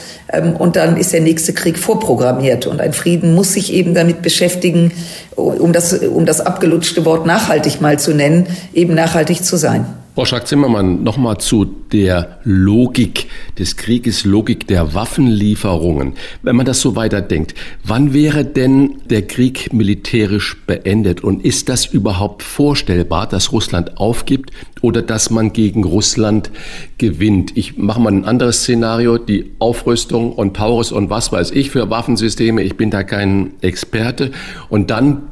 und dann ist der nächste Krieg vorprogrammiert. Und ein Frieden muss sich eben damit beschäftigen, um das, um das abgelutschte Wort nachhaltig mal zu nennen, eben nachhaltig zu sein. Frau Schack-Zimmermann, nochmal zu der Logik des Krieges, Logik der Waffenlieferungen. Wenn man das so weiterdenkt, wann wäre denn der Krieg militärisch beendet? Und ist das überhaupt vorstellbar, dass Russland aufgibt oder dass man gegen Russland gewinnt? Ich mache mal ein anderes Szenario, die Aufrüstung und Taurus und was weiß ich für Waffensysteme. Ich bin da kein Experte. Und dann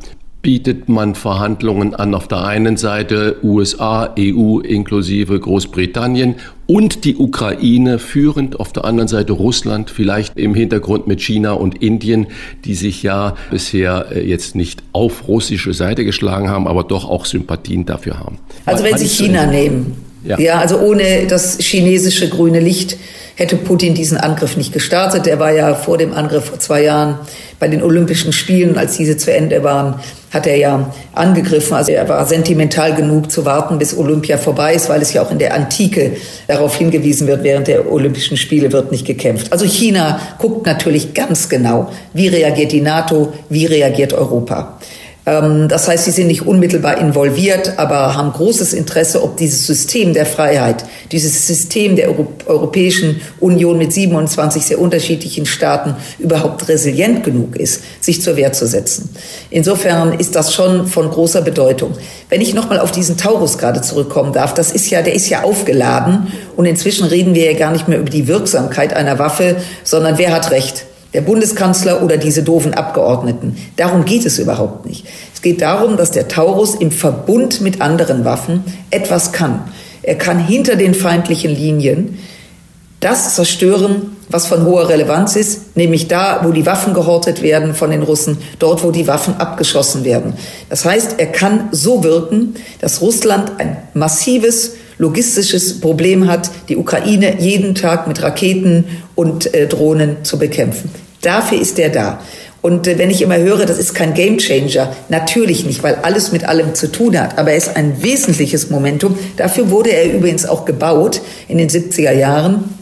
bietet man Verhandlungen an auf der einen Seite USA, EU inklusive Großbritannien und die Ukraine führend, auf der anderen Seite Russland, vielleicht im Hintergrund mit China und Indien, die sich ja bisher äh, jetzt nicht auf russische Seite geschlagen haben, aber doch auch Sympathien dafür haben. Also wenn Sie China nehmen, ja. ja, also ohne das chinesische grüne Licht hätte Putin diesen Angriff nicht gestartet. Er war ja vor dem Angriff vor zwei Jahren bei den Olympischen Spielen, als diese zu Ende waren, hat er ja angegriffen. Also er war sentimental genug zu warten, bis Olympia vorbei ist, weil es ja auch in der Antike darauf hingewiesen wird, während der Olympischen Spiele wird nicht gekämpft. Also China guckt natürlich ganz genau, wie reagiert die NATO, wie reagiert Europa. Ähm, das heißt, sie sind nicht unmittelbar involviert, aber haben großes Interesse, ob dieses System der Freiheit, dieses System der Europäischen Union mit 27 sehr unterschiedlichen Staaten überhaupt resilient genug ist, sich zur Wehr zu setzen. Insofern ist das schon von großer Bedeutung. Wenn ich nochmal auf diesen Taurus gerade zurückkommen darf, das ist ja, der ist ja aufgeladen und inzwischen reden wir ja gar nicht mehr über die Wirksamkeit einer Waffe, sondern wer hat Recht? der Bundeskanzler oder diese doofen Abgeordneten. Darum geht es überhaupt nicht. Es geht darum, dass der Taurus im Verbund mit anderen Waffen etwas kann. Er kann hinter den feindlichen Linien das zerstören, was von hoher Relevanz ist, nämlich da, wo die Waffen gehortet werden von den Russen, dort, wo die Waffen abgeschossen werden. Das heißt, er kann so wirken, dass Russland ein massives logistisches Problem hat, die Ukraine jeden Tag mit Raketen und äh, Drohnen zu bekämpfen. Dafür ist er da. Und äh, wenn ich immer höre, das ist kein Gamechanger, natürlich nicht, weil alles mit allem zu tun hat, aber er ist ein wesentliches Momentum. Dafür wurde er übrigens auch gebaut in den 70er Jahren,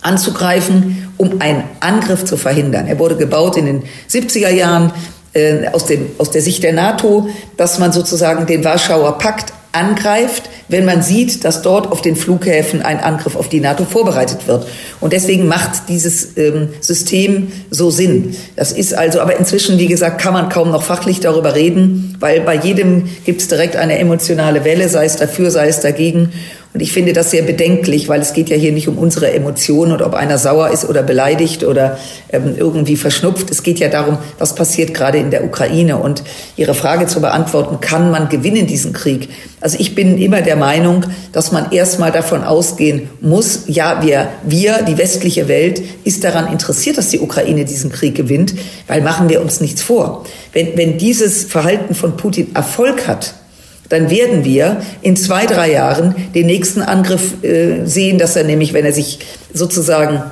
anzugreifen, um einen Angriff zu verhindern. Er wurde gebaut in den 70er Jahren äh, aus, dem, aus der Sicht der NATO, dass man sozusagen den Warschauer Pakt angreift, wenn man sieht, dass dort auf den Flughäfen ein Angriff auf die NATO vorbereitet wird. Und deswegen macht dieses ähm, System so Sinn. Das ist also, aber inzwischen, wie gesagt, kann man kaum noch fachlich darüber reden, weil bei jedem gibt es direkt eine emotionale Welle, sei es dafür, sei es dagegen. Und ich finde das sehr bedenklich, weil es geht ja hier nicht um unsere Emotionen und ob einer sauer ist oder beleidigt oder ähm, irgendwie verschnupft. Es geht ja darum, was passiert gerade in der Ukraine. Und Ihre Frage zu beantworten, kann man gewinnen diesen Krieg? Also ich bin immer der Meinung, dass man erstmal davon ausgehen muss, ja, wir, wir, die westliche Welt, ist daran interessiert, dass die Ukraine diesen Krieg gewinnt, weil machen wir uns nichts vor. Wenn, wenn dieses Verhalten von Putin Erfolg hat, dann werden wir in zwei, drei Jahren den nächsten Angriff äh, sehen, dass er nämlich, wenn er sich sozusagen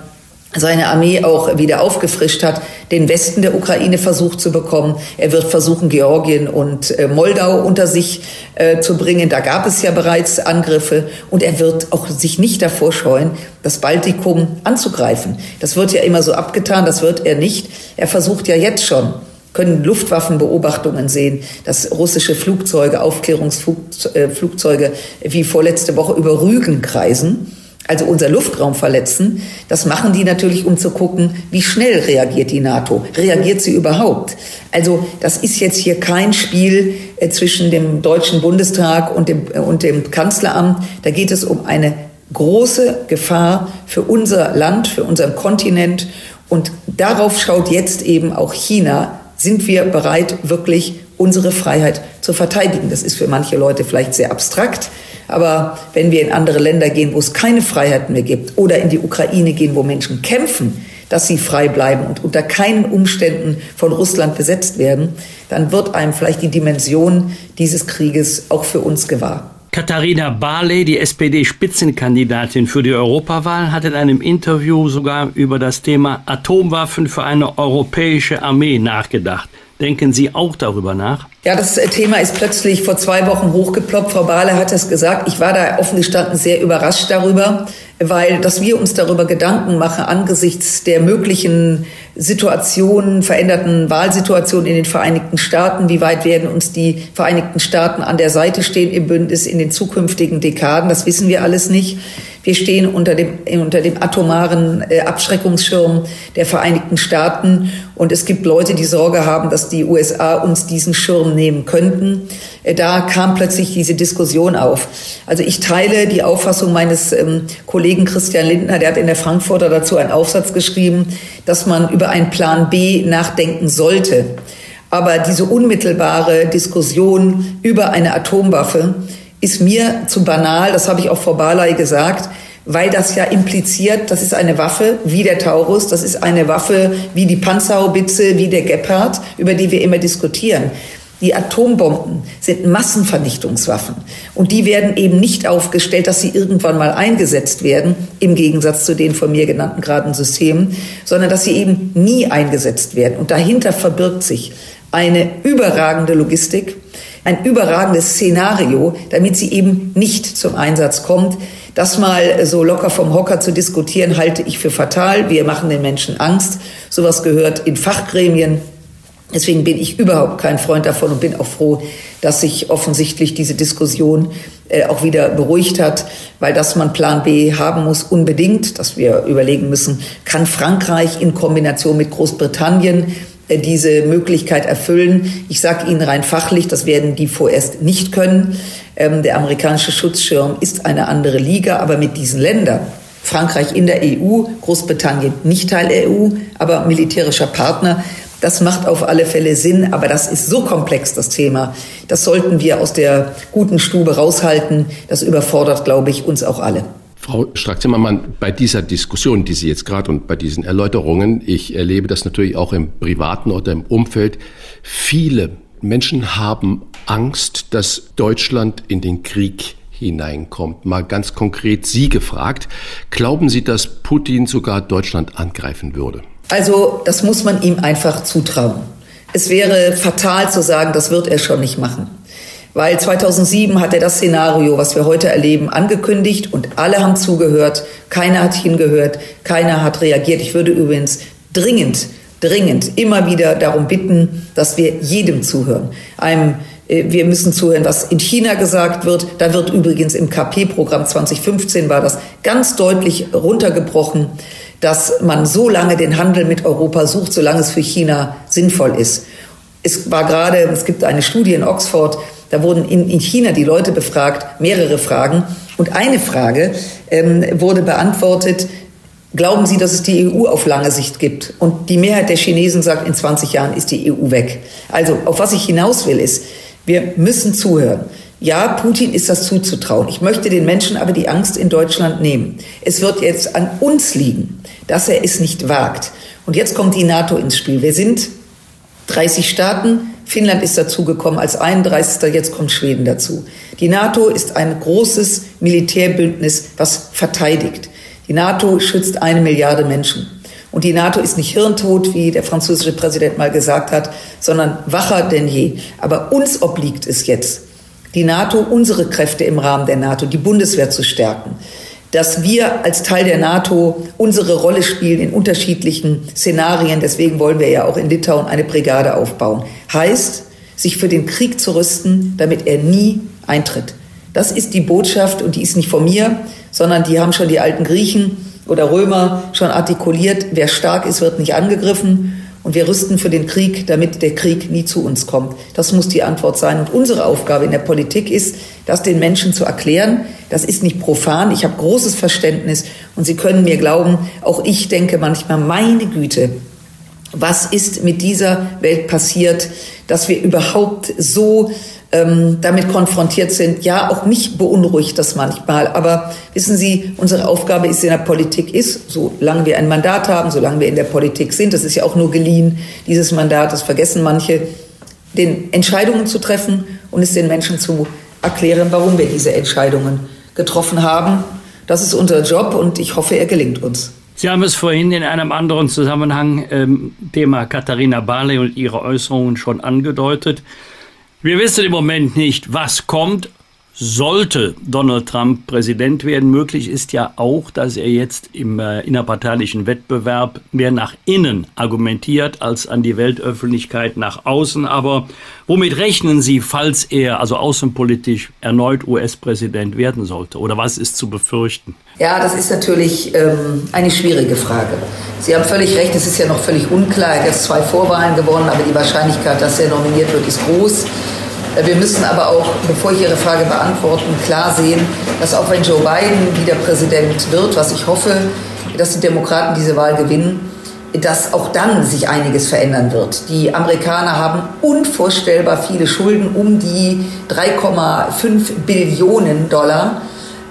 seine Armee auch wieder aufgefrischt hat, den Westen der Ukraine versucht zu bekommen. Er wird versuchen, Georgien und äh, Moldau unter sich äh, zu bringen. Da gab es ja bereits Angriffe. Und er wird auch sich nicht davor scheuen, das Baltikum anzugreifen. Das wird ja immer so abgetan, das wird er nicht. Er versucht ja jetzt schon können Luftwaffenbeobachtungen sehen, dass russische Flugzeuge, Aufklärungsflugzeuge wie vorletzte Woche über Rügen kreisen, also unser Luftraum verletzen. Das machen die natürlich, um zu gucken, wie schnell reagiert die NATO. Reagiert sie überhaupt? Also das ist jetzt hier kein Spiel äh, zwischen dem Deutschen Bundestag und dem, äh, und dem Kanzleramt. Da geht es um eine große Gefahr für unser Land, für unseren Kontinent. Und darauf schaut jetzt eben auch China sind wir bereit, wirklich unsere Freiheit zu verteidigen. Das ist für manche Leute vielleicht sehr abstrakt, aber wenn wir in andere Länder gehen, wo es keine Freiheiten mehr gibt, oder in die Ukraine gehen, wo Menschen kämpfen, dass sie frei bleiben und unter keinen Umständen von Russland besetzt werden, dann wird einem vielleicht die Dimension dieses Krieges auch für uns gewahr. Katharina Barley, die SPD-Spitzenkandidatin für die Europawahl, hat in einem Interview sogar über das Thema Atomwaffen für eine europäische Armee nachgedacht. Denken Sie auch darüber nach? Ja, das Thema ist plötzlich vor zwei Wochen hochgeploppt. Frau Bahle hat es gesagt. Ich war da offen gestanden sehr überrascht darüber, weil dass wir uns darüber Gedanken machen angesichts der möglichen Situationen, veränderten Wahlsituationen in den Vereinigten Staaten, wie weit werden uns die Vereinigten Staaten an der Seite stehen im Bündnis in den zukünftigen Dekaden, das wissen wir alles nicht. Wir stehen unter dem, unter dem atomaren äh, Abschreckungsschirm der Vereinigten Staaten. Und es gibt Leute, die Sorge haben, dass die USA uns diesen Schirm nehmen könnten. Äh, da kam plötzlich diese Diskussion auf. Also ich teile die Auffassung meines ähm, Kollegen Christian Lindner, der hat in der Frankfurter dazu einen Aufsatz geschrieben, dass man über einen Plan B nachdenken sollte. Aber diese unmittelbare Diskussion über eine Atomwaffe, ist mir zu banal, das habe ich auch Frau Barley gesagt, weil das ja impliziert, das ist eine Waffe wie der Taurus, das ist eine Waffe wie die Panzerhaubitze, wie der Gepard, über die wir immer diskutieren. Die Atombomben sind Massenvernichtungswaffen und die werden eben nicht aufgestellt, dass sie irgendwann mal eingesetzt werden, im Gegensatz zu den von mir genannten geraden Systemen, sondern dass sie eben nie eingesetzt werden. Und dahinter verbirgt sich eine überragende Logistik, ein überragendes Szenario, damit sie eben nicht zum Einsatz kommt. Das mal so locker vom Hocker zu diskutieren, halte ich für fatal. Wir machen den Menschen Angst. Sowas gehört in Fachgremien. Deswegen bin ich überhaupt kein Freund davon und bin auch froh, dass sich offensichtlich diese Diskussion äh, auch wieder beruhigt hat, weil dass man Plan B haben muss, unbedingt, dass wir überlegen müssen, kann Frankreich in Kombination mit Großbritannien diese Möglichkeit erfüllen. Ich sage Ihnen rein fachlich, das werden die vorerst nicht können. Ähm, der amerikanische Schutzschirm ist eine andere Liga, aber mit diesen Ländern, Frankreich in der EU, Großbritannien nicht Teil der EU, aber militärischer Partner, das macht auf alle Fälle Sinn, aber das ist so komplex, das Thema. Das sollten wir aus der guten Stube raushalten. Das überfordert, glaube ich, uns auch alle. Frau Strack-Zimmermann, bei dieser Diskussion, die Sie jetzt gerade und bei diesen Erläuterungen, ich erlebe das natürlich auch im privaten oder im Umfeld, viele Menschen haben Angst, dass Deutschland in den Krieg hineinkommt. Mal ganz konkret Sie gefragt, glauben Sie, dass Putin sogar Deutschland angreifen würde? Also das muss man ihm einfach zutrauen. Es wäre fatal zu sagen, das wird er schon nicht machen. Weil 2007 hat er das Szenario, was wir heute erleben, angekündigt und alle haben zugehört. Keiner hat hingehört, keiner hat reagiert. Ich würde übrigens dringend, dringend immer wieder darum bitten, dass wir jedem zuhören. Einem äh, wir müssen zuhören, was in China gesagt wird. Da wird übrigens im KP-Programm 2015 war das ganz deutlich runtergebrochen, dass man so lange den Handel mit Europa sucht, solange es für China sinnvoll ist. Es war gerade, es gibt eine Studie in Oxford, da wurden in, in China die Leute befragt, mehrere Fragen. Und eine Frage ähm, wurde beantwortet, glauben Sie, dass es die EU auf lange Sicht gibt? Und die Mehrheit der Chinesen sagt, in 20 Jahren ist die EU weg. Also auf was ich hinaus will, ist, wir müssen zuhören. Ja, Putin ist das zuzutrauen. Ich möchte den Menschen aber die Angst in Deutschland nehmen. Es wird jetzt an uns liegen, dass er es nicht wagt. Und jetzt kommt die NATO ins Spiel. Wir sind 30 Staaten, Finnland ist dazugekommen als 31. Jetzt kommt Schweden dazu. Die NATO ist ein großes Militärbündnis, was verteidigt. Die NATO schützt eine Milliarde Menschen. Und die NATO ist nicht hirntot, wie der französische Präsident mal gesagt hat, sondern wacher denn je. Aber uns obliegt es jetzt, die NATO, unsere Kräfte im Rahmen der NATO, die Bundeswehr zu stärken dass wir als Teil der NATO unsere Rolle spielen in unterschiedlichen Szenarien. Deswegen wollen wir ja auch in Litauen eine Brigade aufbauen. Heißt, sich für den Krieg zu rüsten, damit er nie eintritt. Das ist die Botschaft und die ist nicht von mir, sondern die haben schon die alten Griechen oder Römer schon artikuliert. Wer stark ist, wird nicht angegriffen. Und wir rüsten für den Krieg, damit der Krieg nie zu uns kommt. Das muss die Antwort sein. Und unsere Aufgabe in der Politik ist, das den Menschen zu erklären. Das ist nicht profan. Ich habe großes Verständnis. Und Sie können mir glauben, auch ich denke manchmal, meine Güte, was ist mit dieser Welt passiert, dass wir überhaupt so ähm, damit konfrontiert sind. Ja, auch mich beunruhigt das manchmal. Aber wissen Sie, unsere Aufgabe ist in der Politik ist, solange wir ein Mandat haben, solange wir in der Politik sind, das ist ja auch nur geliehen, dieses Mandat, das vergessen manche, den Entscheidungen zu treffen und es den Menschen zu erklären, warum wir diese Entscheidungen getroffen haben. Das ist unser Job und ich hoffe, er gelingt uns. Sie haben es vorhin in einem anderen Zusammenhang, ähm, Thema Katharina Barley und ihre Äußerungen schon angedeutet. Wir wissen im Moment nicht, was kommt, sollte Donald Trump Präsident werden. Möglich ist ja auch, dass er jetzt im äh, innerparteilichen Wettbewerb mehr nach innen argumentiert als an die Weltöffentlichkeit nach außen. Aber womit rechnen Sie, falls er also außenpolitisch erneut US-Präsident werden sollte? Oder was ist zu befürchten? Ja, das ist natürlich ähm, eine schwierige Frage. Sie haben völlig recht, es ist ja noch völlig unklar. Er hat jetzt zwei Vorwahlen gewonnen, aber die Wahrscheinlichkeit, dass er nominiert wird, ist groß. Wir müssen aber auch, bevor ich Ihre Frage beantworten, klar sehen, dass auch wenn Joe Biden wieder Präsident wird, was ich hoffe, dass die Demokraten diese Wahl gewinnen, dass auch dann sich einiges verändern wird. Die Amerikaner haben unvorstellbar viele Schulden, um die 3,5 Billionen Dollar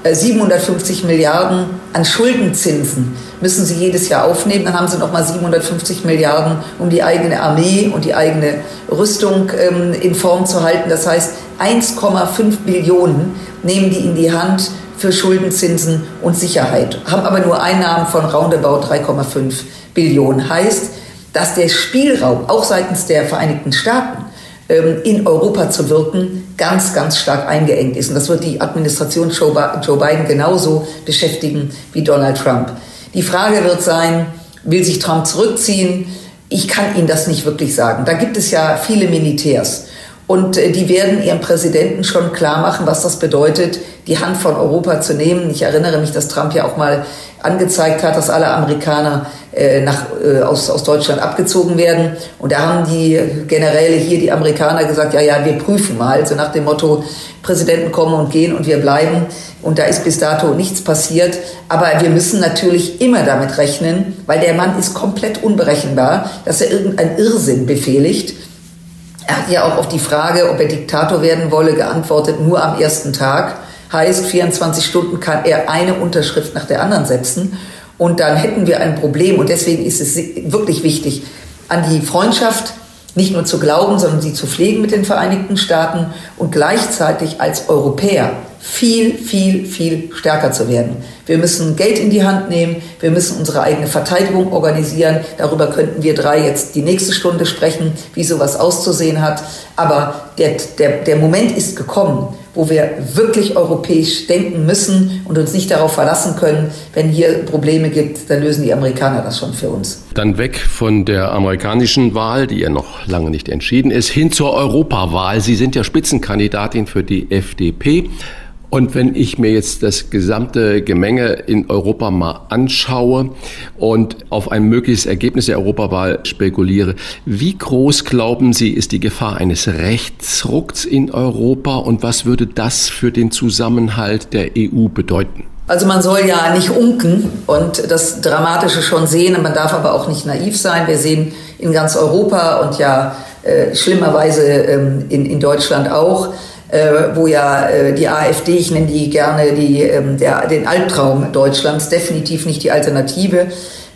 750 äh, Milliarden an Schuldenzinsen müssen sie jedes Jahr aufnehmen. Dann haben sie nochmal 750 Milliarden, um die eigene Armee und die eigene Rüstung ähm, in Form zu halten. Das heißt, 1,5 Billionen nehmen die in die Hand für Schuldenzinsen und Sicherheit, haben aber nur Einnahmen von roundabout 3,5 Billionen. Heißt, dass der Spielraum auch seitens der Vereinigten Staaten in Europa zu wirken, ganz, ganz stark eingeengt ist. Und das wird die Administration Joe Biden genauso beschäftigen wie Donald Trump. Die Frage wird sein, will sich Trump zurückziehen? Ich kann Ihnen das nicht wirklich sagen. Da gibt es ja viele Militärs. Und äh, die werden ihrem Präsidenten schon klar machen, was das bedeutet, die Hand von Europa zu nehmen. Ich erinnere mich, dass Trump ja auch mal angezeigt hat, dass alle Amerikaner äh, nach, äh, aus, aus Deutschland abgezogen werden. Und da haben die Generäle hier, die Amerikaner, gesagt, ja, ja, wir prüfen mal. So nach dem Motto, Präsidenten kommen und gehen und wir bleiben. Und da ist bis dato nichts passiert. Aber wir müssen natürlich immer damit rechnen, weil der Mann ist komplett unberechenbar, dass er irgendeinen Irrsinn befehligt. Er hat ja auch auf die Frage, ob er Diktator werden wolle, geantwortet, nur am ersten Tag. Heißt, 24 Stunden kann er eine Unterschrift nach der anderen setzen. Und dann hätten wir ein Problem. Und deswegen ist es wirklich wichtig, an die Freundschaft nicht nur zu glauben, sondern sie zu pflegen mit den Vereinigten Staaten und gleichzeitig als Europäer viel, viel, viel stärker zu werden. Wir müssen Geld in die Hand nehmen, wir müssen unsere eigene Verteidigung organisieren. Darüber könnten wir drei jetzt die nächste Stunde sprechen, wie sowas auszusehen hat. Aber der, der, der Moment ist gekommen, wo wir wirklich europäisch denken müssen und uns nicht darauf verlassen können, wenn hier Probleme gibt, dann lösen die Amerikaner das schon für uns. Dann weg von der amerikanischen Wahl, die ja noch lange nicht entschieden ist, hin zur Europawahl. Sie sind ja Spitzenkandidatin für die FDP. Und wenn ich mir jetzt das gesamte Gemenge in Europa mal anschaue und auf ein mögliches Ergebnis der Europawahl spekuliere, wie groß glauben Sie, ist die Gefahr eines Rechtsrucks in Europa und was würde das für den Zusammenhalt der EU bedeuten? Also man soll ja nicht unken und das Dramatische schon sehen, man darf aber auch nicht naiv sein. Wir sehen in ganz Europa und ja äh, schlimmerweise ähm, in, in Deutschland auch, äh, wo ja äh, die AfD, ich nenne die gerne die, ähm, der, den Albtraum Deutschlands, definitiv nicht die Alternative,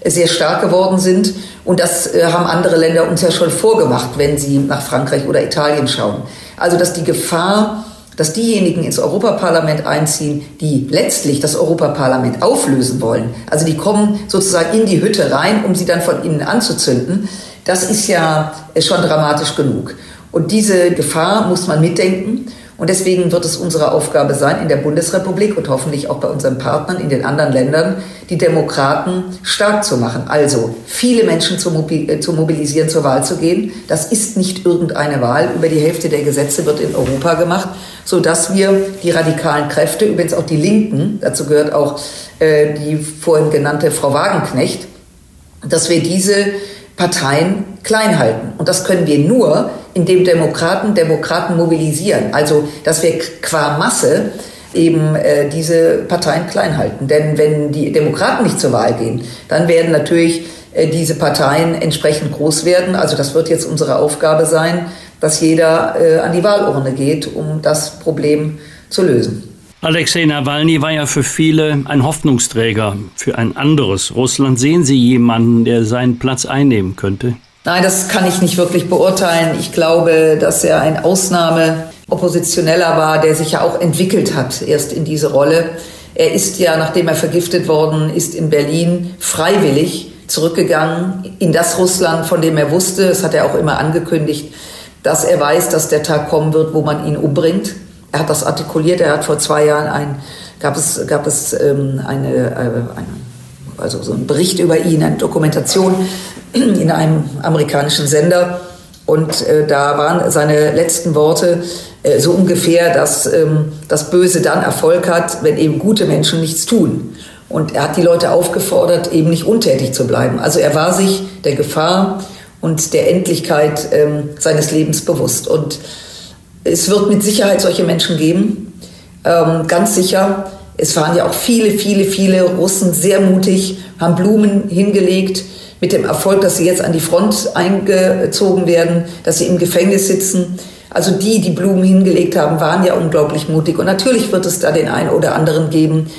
äh, sehr stark geworden sind. Und das äh, haben andere Länder uns ja schon vorgemacht, wenn sie nach Frankreich oder Italien schauen. Also dass die Gefahr, dass diejenigen ins Europaparlament einziehen, die letztlich das Europaparlament auflösen wollen, also die kommen sozusagen in die Hütte rein, um sie dann von innen anzuzünden, das ist ja äh, schon dramatisch genug. Und diese Gefahr muss man mitdenken. Und deswegen wird es unsere Aufgabe sein, in der Bundesrepublik und hoffentlich auch bei unseren Partnern in den anderen Ländern, die Demokraten stark zu machen. Also viele Menschen zu, äh, mobilisieren, zur Wahl zu gehen. Das ist nicht irgendeine Wahl. Über die Hälfte der Gesetze wird in Europa gemacht, sodass wir die radikalen Kräfte, übrigens auch die Linken, dazu gehört auch äh, die vorhin genannte Frau Wagenknecht, dass wir diese Parteien klein halten. Und das können wir nur, indem Demokraten Demokraten mobilisieren. Also, dass wir qua Masse eben äh, diese Parteien klein halten. Denn wenn die Demokraten nicht zur Wahl gehen, dann werden natürlich äh, diese Parteien entsprechend groß werden. Also das wird jetzt unsere Aufgabe sein, dass jeder äh, an die Wahlurne geht, um das Problem zu lösen. Alexei Nawalny war ja für viele ein Hoffnungsträger für ein anderes Russland. Sehen Sie jemanden, der seinen Platz einnehmen könnte? Nein, das kann ich nicht wirklich beurteilen. Ich glaube, dass er ein Ausnahmeoppositioneller war, der sich ja auch entwickelt hat erst in diese Rolle. Er ist ja, nachdem er vergiftet worden ist in Berlin, freiwillig zurückgegangen in das Russland, von dem er wusste, das hat er auch immer angekündigt, dass er weiß, dass der Tag kommen wird, wo man ihn umbringt. Er hat das artikuliert, er hat vor zwei Jahren ein, gab es, gab es ähm, eine, äh, eine, also so einen Bericht über ihn, eine Dokumentation in einem amerikanischen Sender. Und äh, da waren seine letzten Worte äh, so ungefähr, dass ähm, das Böse dann Erfolg hat, wenn eben gute Menschen nichts tun. Und er hat die Leute aufgefordert, eben nicht untätig zu bleiben. Also er war sich der Gefahr und der Endlichkeit ähm, seines Lebens bewusst. Und es wird mit Sicherheit solche Menschen geben, ähm, ganz sicher. Es waren ja auch viele, viele, viele Russen sehr mutig, haben Blumen hingelegt mit dem Erfolg, dass sie jetzt an die Front eingezogen werden, dass sie im Gefängnis sitzen. Also die, die Blumen hingelegt haben, waren ja unglaublich mutig. Und natürlich wird es da den einen oder anderen geben,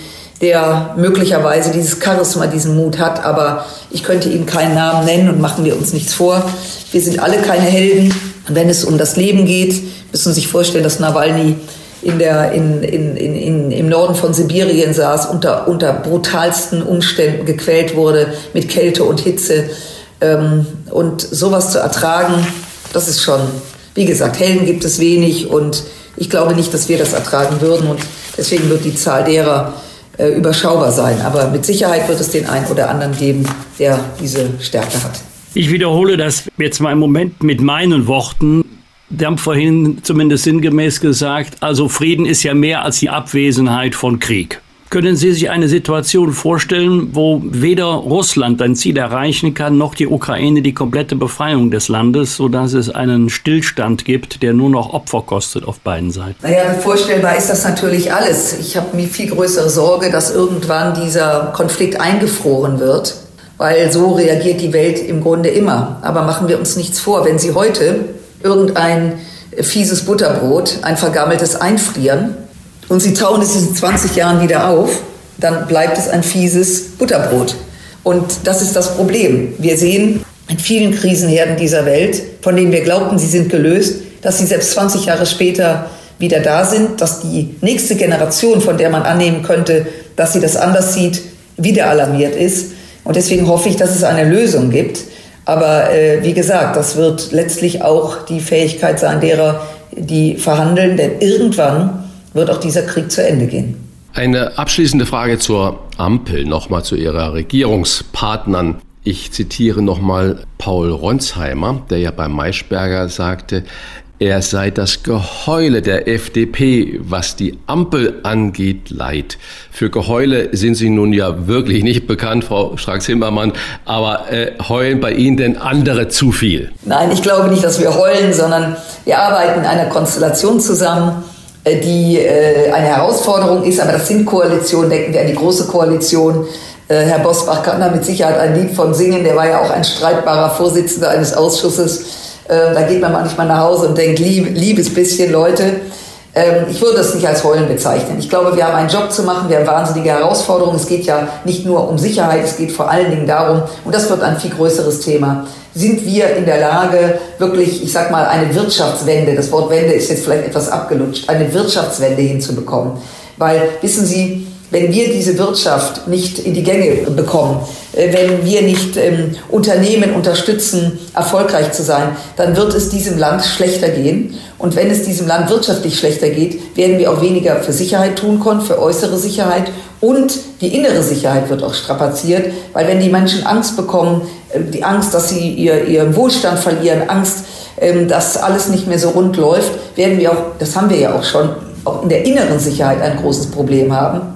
der möglicherweise dieses Charisma, diesen Mut hat. Aber ich könnte Ihnen keinen Namen nennen und machen wir uns nichts vor. Wir sind alle keine Helden. Und wenn es um das Leben geht, müssen Sie sich vorstellen, dass Nawalny in der, in, in, in, im Norden von Sibirien saß, unter, unter brutalsten Umständen gequält wurde, mit Kälte und Hitze. Ähm, und sowas zu ertragen, das ist schon, wie gesagt, Helden gibt es wenig und ich glaube nicht, dass wir das ertragen würden. Und deswegen wird die Zahl derer, äh, überschaubar sein. Aber mit Sicherheit wird es den einen oder anderen geben, der diese Stärke hat. Ich wiederhole das jetzt mal im Moment mit meinen Worten. Sie haben vorhin zumindest sinngemäß gesagt, also Frieden ist ja mehr als die Abwesenheit von Krieg. Können Sie sich eine Situation vorstellen, wo weder Russland ein Ziel erreichen kann, noch die Ukraine die komplette Befreiung des Landes, sodass es einen Stillstand gibt, der nur noch Opfer kostet auf beiden Seiten? Naja, vorstellbar ist das natürlich alles. Ich habe mir viel größere Sorge, dass irgendwann dieser Konflikt eingefroren wird, weil so reagiert die Welt im Grunde immer. Aber machen wir uns nichts vor, wenn Sie heute irgendein fieses Butterbrot, ein vergammeltes einfrieren, und sie tauen es in 20 Jahren wieder auf, dann bleibt es ein fieses Butterbrot. Und das ist das Problem. Wir sehen in vielen Krisenherden dieser Welt, von denen wir glaubten, sie sind gelöst, dass sie selbst 20 Jahre später wieder da sind, dass die nächste Generation, von der man annehmen könnte, dass sie das anders sieht, wieder alarmiert ist. Und deswegen hoffe ich, dass es eine Lösung gibt. Aber äh, wie gesagt, das wird letztlich auch die Fähigkeit sein derer, die verhandeln, denn irgendwann wird auch dieser Krieg zu Ende gehen. Eine abschließende Frage zur Ampel, nochmal zu Ihrer Regierungspartnern. Ich zitiere nochmal Paul Ronsheimer, der ja beim Maischberger sagte, er sei das Geheule der FDP, was die Ampel angeht, leid. Für Geheule sind Sie nun ja wirklich nicht bekannt, Frau Strack-Zimmermann, aber äh, heulen bei Ihnen denn andere zu viel? Nein, ich glaube nicht, dass wir heulen, sondern wir arbeiten in einer Konstellation zusammen äh, die äh, eine Herausforderung ist, aber das sind Koalitionen, denken wir an die große Koalition. Äh, Herr Bosbach kann da mit Sicherheit ein Lied von singen, der war ja auch ein streitbarer Vorsitzender eines Ausschusses. Da geht man manchmal nach Hause und denkt, lieb, liebes bisschen Leute. Ähm, ich würde das nicht als Heulen bezeichnen. Ich glaube, wir haben einen Job zu machen, wir haben wahnsinnige Herausforderungen. Es geht ja nicht nur um Sicherheit, es geht vor allen Dingen darum, und das wird ein viel größeres Thema, sind wir in der Lage, wirklich, ich sag mal, eine Wirtschaftswende, das Wort Wende ist jetzt vielleicht etwas abgelutscht, eine Wirtschaftswende hinzubekommen. Weil, wissen Sie, wenn wir diese Wirtschaft nicht in die Gänge bekommen, äh, wenn wir nicht ähm, Unternehmen unterstützen, erfolgreich zu sein, dann wird es diesem Land schlechter gehen. Und wenn es diesem Land wirtschaftlich schlechter geht, werden wir auch weniger für Sicherheit tun können, für äußere Sicherheit. Und die innere Sicherheit wird auch strapaziert, weil wenn die Menschen Angst bekommen, äh, die Angst, dass sie ihr, ihren Wohlstand verlieren, Angst, ähm, dass alles nicht mehr so rund läuft, werden wir auch, das haben wir ja auch schon, auch in der inneren Sicherheit ein großes Problem haben.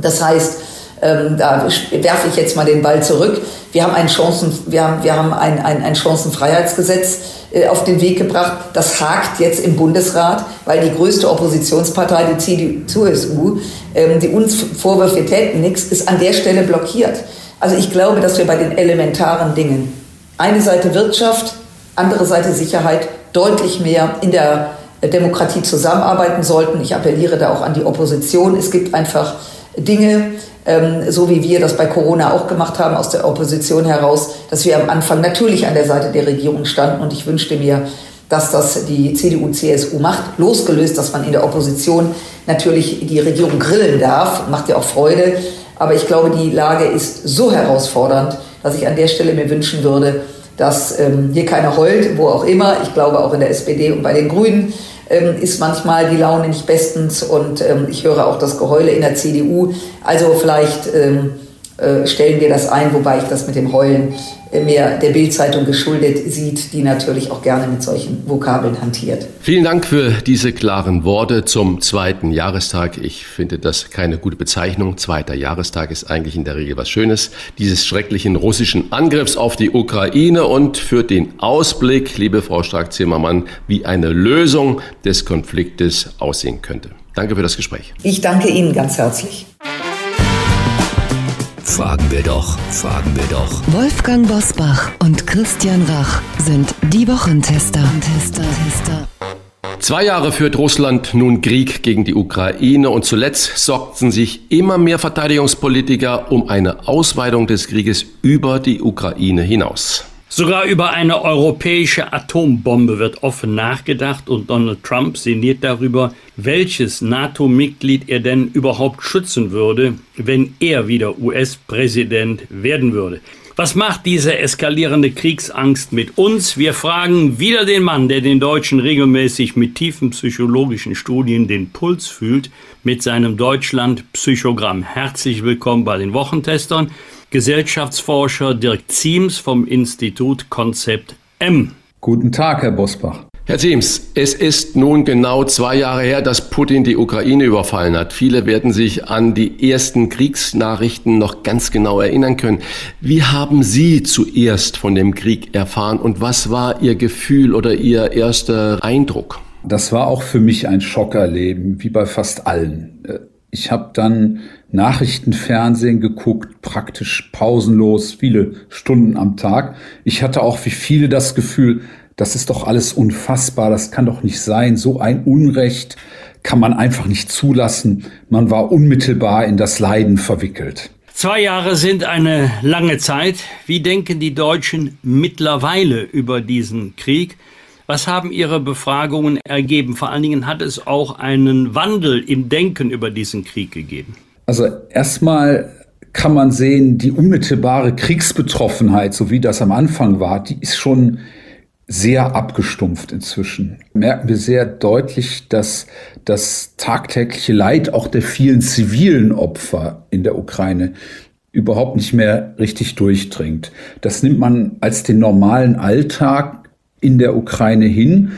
Das heißt, ähm, da werfe ich jetzt mal den Ball zurück. Wir haben ein, Chancen, wir haben, wir haben ein, ein, ein Chancenfreiheitsgesetz äh, auf den Weg gebracht. Das hakt jetzt im Bundesrat, weil die größte Oppositionspartei, die CDU, ähm, die uns Vorwürfe, täten nichts, ist an der Stelle blockiert. Also ich glaube, dass wir bei den elementaren Dingen, eine Seite Wirtschaft, andere Seite Sicherheit, deutlich mehr in der Demokratie zusammenarbeiten sollten. Ich appelliere da auch an die Opposition. Es gibt einfach Dinge, ähm, so wie wir das bei Corona auch gemacht haben, aus der Opposition heraus, dass wir am Anfang natürlich an der Seite der Regierung standen. Und ich wünschte mir, dass das die CDU, CSU macht, losgelöst, dass man in der Opposition natürlich die Regierung grillen darf, macht ja auch Freude. Aber ich glaube, die Lage ist so herausfordernd, dass ich an der Stelle mir wünschen würde, dass ähm, hier keiner heult, wo auch immer. Ich glaube auch in der SPD und bei den Grünen ähm, ist manchmal die Laune nicht bestens und ähm, ich höre auch das Geheule in der CDU. Also vielleicht ähm, äh, stellen wir das ein, wobei ich das mit dem Heulen äh, mehr der Bildzeitung geschuldet sieht, die natürlich auch gerne mit solchen Vokabeln hantiert. Vielen Dank für diese klaren Worte zum zweiten Jahrestag. Ich finde das keine gute Bezeichnung. Zweiter Jahrestag ist eigentlich in der Regel was Schönes. Dieses schrecklichen russischen Angriffs auf die Ukraine und für den Ausblick, liebe Frau Stark-Zimmermann, wie eine Lösung des Konfliktes aussehen könnte. Danke für das Gespräch. Ich danke Ihnen ganz herzlich. Fragen wir doch, fragen wir doch. Wolfgang Bosbach und Christian Rach sind die Wochentester. Tester, Tester. Zwei Jahre führt Russland nun Krieg gegen die Ukraine und zuletzt sorgten sich immer mehr Verteidigungspolitiker um eine Ausweitung des Krieges über die Ukraine hinaus. Sogar über eine europäische Atombombe wird offen nachgedacht und Donald Trump sinniert darüber, welches NATO-Mitglied er denn überhaupt schützen würde, wenn er wieder US-Präsident werden würde. Was macht diese eskalierende Kriegsangst mit uns? Wir fragen wieder den Mann, der den Deutschen regelmäßig mit tiefen psychologischen Studien den Puls fühlt, mit seinem Deutschland-Psychogramm. Herzlich willkommen bei den Wochentestern. Gesellschaftsforscher Dirk Ziems vom Institut Konzept M. Guten Tag, Herr Bosbach. Herr Ziems, es ist nun genau zwei Jahre her, dass Putin die Ukraine überfallen hat. Viele werden sich an die ersten Kriegsnachrichten noch ganz genau erinnern können. Wie haben Sie zuerst von dem Krieg erfahren und was war Ihr Gefühl oder Ihr erster Eindruck? Das war auch für mich ein Schockerleben, wie bei fast allen. Ich habe dann Nachrichtenfernsehen geguckt, praktisch pausenlos, viele Stunden am Tag. Ich hatte auch wie viele das Gefühl, das ist doch alles unfassbar, das kann doch nicht sein, so ein Unrecht kann man einfach nicht zulassen. Man war unmittelbar in das Leiden verwickelt. Zwei Jahre sind eine lange Zeit. Wie denken die Deutschen mittlerweile über diesen Krieg? Was haben Ihre Befragungen ergeben? Vor allen Dingen hat es auch einen Wandel im Denken über diesen Krieg gegeben. Also erstmal kann man sehen, die unmittelbare Kriegsbetroffenheit, so wie das am Anfang war, die ist schon sehr abgestumpft inzwischen. Merken wir sehr deutlich, dass das tagtägliche Leid auch der vielen zivilen Opfer in der Ukraine überhaupt nicht mehr richtig durchdringt. Das nimmt man als den normalen Alltag in der Ukraine hin.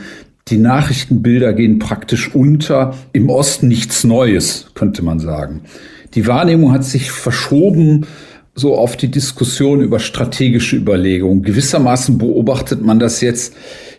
Die Nachrichtenbilder gehen praktisch unter. Im Osten nichts Neues, könnte man sagen. Die Wahrnehmung hat sich verschoben so auf die Diskussion über strategische Überlegungen. Gewissermaßen beobachtet man das jetzt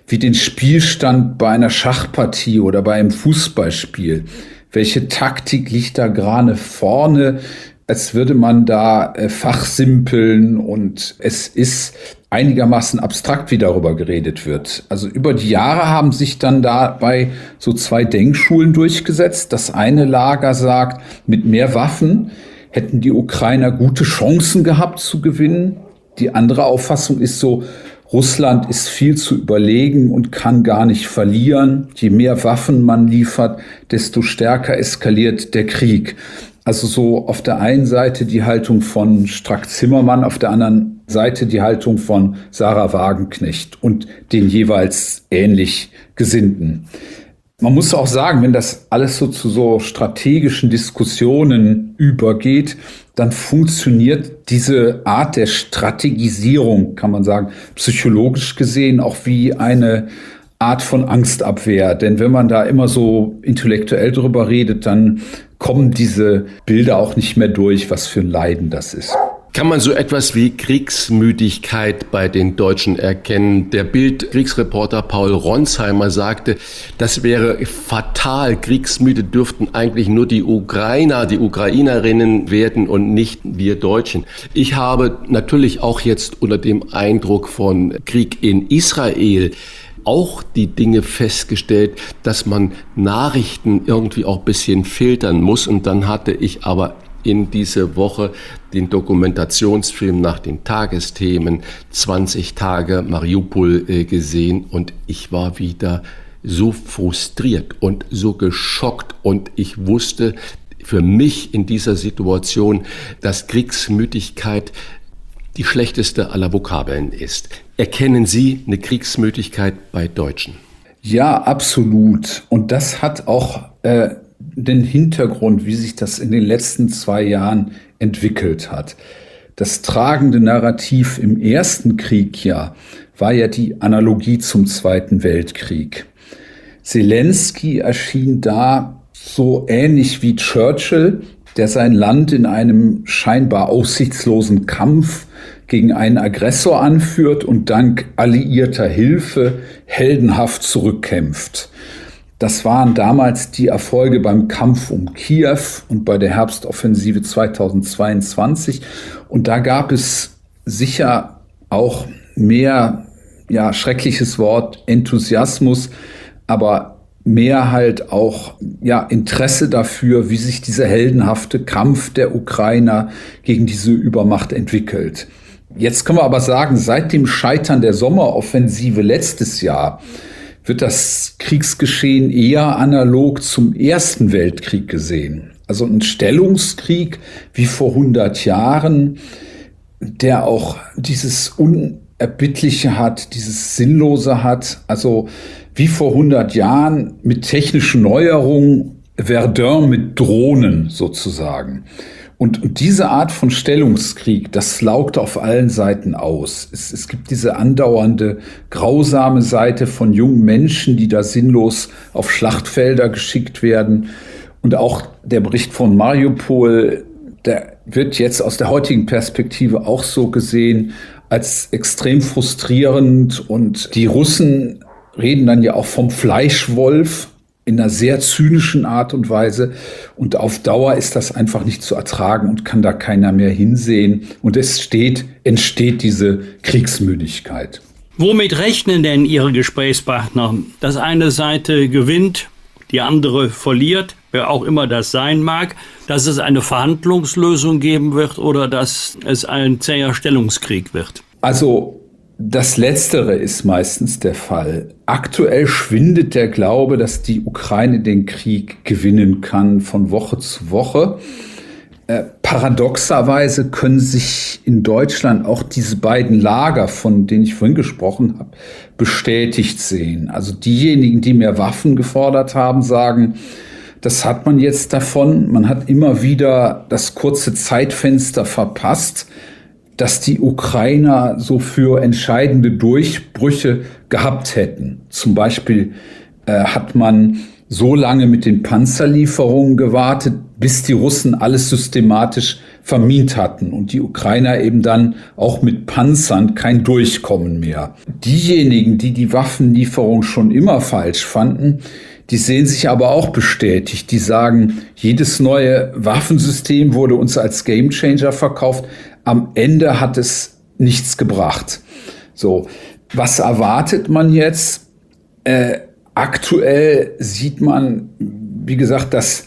wie den Spielstand bei einer Schachpartie oder bei einem Fußballspiel. Welche Taktik liegt da gerade vorne? Als würde man da äh, fachsimpeln und es ist einigermaßen abstrakt, wie darüber geredet wird. Also über die Jahre haben sich dann dabei so zwei Denkschulen durchgesetzt. Das eine Lager sagt, mit mehr Waffen hätten die Ukrainer gute Chancen gehabt zu gewinnen. Die andere Auffassung ist so, Russland ist viel zu überlegen und kann gar nicht verlieren. Je mehr Waffen man liefert, desto stärker eskaliert der Krieg. Also so auf der einen Seite die Haltung von Strack Zimmermann, auf der anderen Seite die Haltung von Sarah Wagenknecht und den jeweils ähnlich Gesinnten. Man muss auch sagen, wenn das alles so zu so strategischen Diskussionen übergeht, dann funktioniert diese Art der Strategisierung, kann man sagen, psychologisch gesehen auch wie eine Art von Angstabwehr. Denn wenn man da immer so intellektuell drüber redet, dann kommen diese Bilder auch nicht mehr durch, was für ein Leiden das ist. Kann man so etwas wie Kriegsmüdigkeit bei den Deutschen erkennen? Der Bild-Kriegsreporter Paul Ronsheimer sagte, das wäre fatal. Kriegsmüde dürften eigentlich nur die Ukrainer, die Ukrainerinnen werden und nicht wir Deutschen. Ich habe natürlich auch jetzt unter dem Eindruck von Krieg in Israel auch die Dinge festgestellt, dass man Nachrichten irgendwie auch ein bisschen filtern muss. Und dann hatte ich aber in diese Woche den Dokumentationsfilm nach den Tagesthemen 20 Tage Mariupol äh, gesehen und ich war wieder so frustriert und so geschockt und ich wusste für mich in dieser Situation, dass Kriegsmütigkeit die schlechteste aller Vokabeln ist. Erkennen Sie eine Kriegsmütigkeit bei Deutschen? Ja, absolut. Und das hat auch äh, den Hintergrund, wie sich das in den letzten zwei Jahren entwickelt hat. Das tragende Narrativ im ersten Krieg ja war ja die Analogie zum Zweiten Weltkrieg. Zelensky erschien da so ähnlich wie Churchill, der sein Land in einem scheinbar aussichtslosen Kampf gegen einen Aggressor anführt und dank alliierter Hilfe heldenhaft zurückkämpft. Das waren damals die Erfolge beim Kampf um Kiew und bei der Herbstoffensive 2022. Und da gab es sicher auch mehr, ja, schreckliches Wort, Enthusiasmus, aber mehr halt auch ja, Interesse dafür, wie sich dieser heldenhafte Kampf der Ukrainer gegen diese Übermacht entwickelt. Jetzt können wir aber sagen, seit dem Scheitern der Sommeroffensive letztes Jahr wird das Kriegsgeschehen eher analog zum Ersten Weltkrieg gesehen. Also ein Stellungskrieg wie vor 100 Jahren, der auch dieses Unerbittliche hat, dieses Sinnlose hat. Also wie vor 100 Jahren mit technischen Neuerungen, Verdun mit Drohnen sozusagen. Und, und, diese Art von Stellungskrieg, das laugt auf allen Seiten aus. Es, es gibt diese andauernde, grausame Seite von jungen Menschen, die da sinnlos auf Schlachtfelder geschickt werden. Und auch der Bericht von Mariupol, der wird jetzt aus der heutigen Perspektive auch so gesehen als extrem frustrierend. Und die Russen reden dann ja auch vom Fleischwolf, in einer sehr zynischen Art und Weise. Und auf Dauer ist das einfach nicht zu ertragen und kann da keiner mehr hinsehen. Und es steht, entsteht diese Kriegsmüdigkeit. Womit rechnen denn Ihre Gesprächspartner? Dass eine Seite gewinnt, die andere verliert, wer auch immer das sein mag, dass es eine Verhandlungslösung geben wird oder dass es ein zäher Stellungskrieg wird? Also das Letztere ist meistens der Fall. Aktuell schwindet der Glaube, dass die Ukraine den Krieg gewinnen kann von Woche zu Woche. Äh, paradoxerweise können sich in Deutschland auch diese beiden Lager, von denen ich vorhin gesprochen habe, bestätigt sehen. Also diejenigen, die mehr Waffen gefordert haben, sagen, das hat man jetzt davon. Man hat immer wieder das kurze Zeitfenster verpasst dass die Ukrainer so für entscheidende Durchbrüche gehabt hätten. Zum Beispiel äh, hat man so lange mit den Panzerlieferungen gewartet, bis die Russen alles systematisch vermint hatten und die Ukrainer eben dann auch mit Panzern kein Durchkommen mehr. Diejenigen, die die Waffenlieferung schon immer falsch fanden, die sehen sich aber auch bestätigt. Die sagen, jedes neue Waffensystem wurde uns als Gamechanger verkauft, am Ende hat es nichts gebracht. So, was erwartet man jetzt? Äh, aktuell sieht man, wie gesagt, dass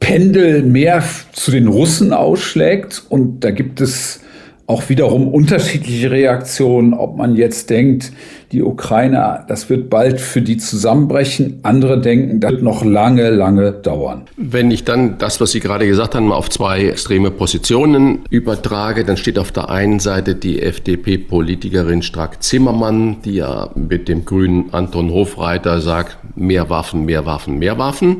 Pendel mehr zu den Russen ausschlägt und da gibt es auch wiederum unterschiedliche Reaktionen, ob man jetzt denkt, die Ukraine, das wird bald für die zusammenbrechen. Andere denken, das wird noch lange, lange dauern. Wenn ich dann das, was Sie gerade gesagt haben, mal auf zwei extreme Positionen übertrage, dann steht auf der einen Seite die FDP-Politikerin Strack-Zimmermann, die ja mit dem grünen Anton Hofreiter sagt, mehr Waffen, mehr Waffen, mehr Waffen.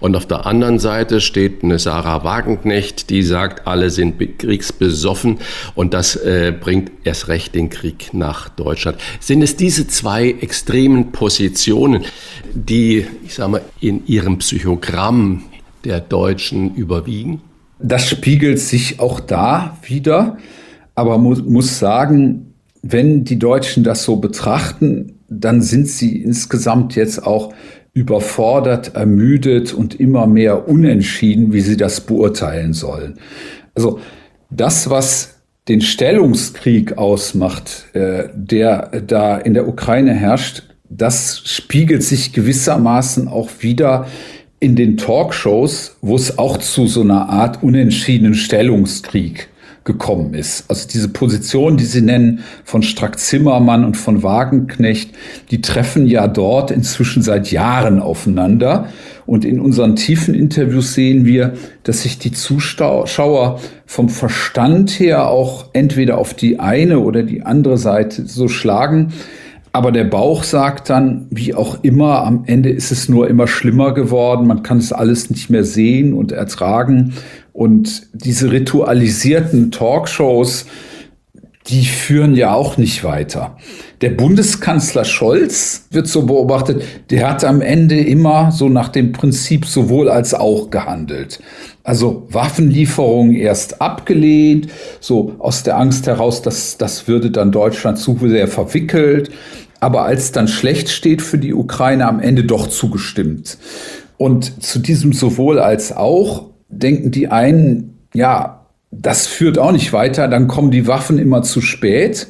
Und auf der anderen Seite steht eine Sarah Wagenknecht, die sagt, alle sind kriegsbesoffen und das äh, bringt erst recht den Krieg nach Deutschland. Sind es diese diese zwei extremen Positionen, die, ich sage mal, in ihrem Psychogramm der Deutschen überwiegen? Das spiegelt sich auch da wieder, aber muss, muss sagen, wenn die Deutschen das so betrachten, dann sind sie insgesamt jetzt auch überfordert, ermüdet und immer mehr unentschieden, wie sie das beurteilen sollen. Also das, was den Stellungskrieg ausmacht, äh, der da in der Ukraine herrscht, das spiegelt sich gewissermaßen auch wieder in den Talkshows, wo es auch zu so einer Art unentschiedenen Stellungskrieg gekommen ist. Also diese Position, die Sie nennen von Strack-Zimmermann und von Wagenknecht, die treffen ja dort inzwischen seit Jahren aufeinander. Und in unseren tiefen Interviews sehen wir, dass sich die Zuschauer vom Verstand her auch entweder auf die eine oder die andere Seite so schlagen. Aber der Bauch sagt dann, wie auch immer, am Ende ist es nur immer schlimmer geworden. Man kann es alles nicht mehr sehen und ertragen. Und diese ritualisierten Talkshows, die führen ja auch nicht weiter. Der Bundeskanzler Scholz wird so beobachtet, der hat am Ende immer so nach dem Prinzip sowohl als auch gehandelt. Also Waffenlieferungen erst abgelehnt, so aus der Angst heraus, dass das würde dann Deutschland zu sehr verwickelt. Aber als dann schlecht steht für die Ukraine, am Ende doch zugestimmt. Und zu diesem sowohl als auch denken die einen, ja, das führt auch nicht weiter, dann kommen die Waffen immer zu spät.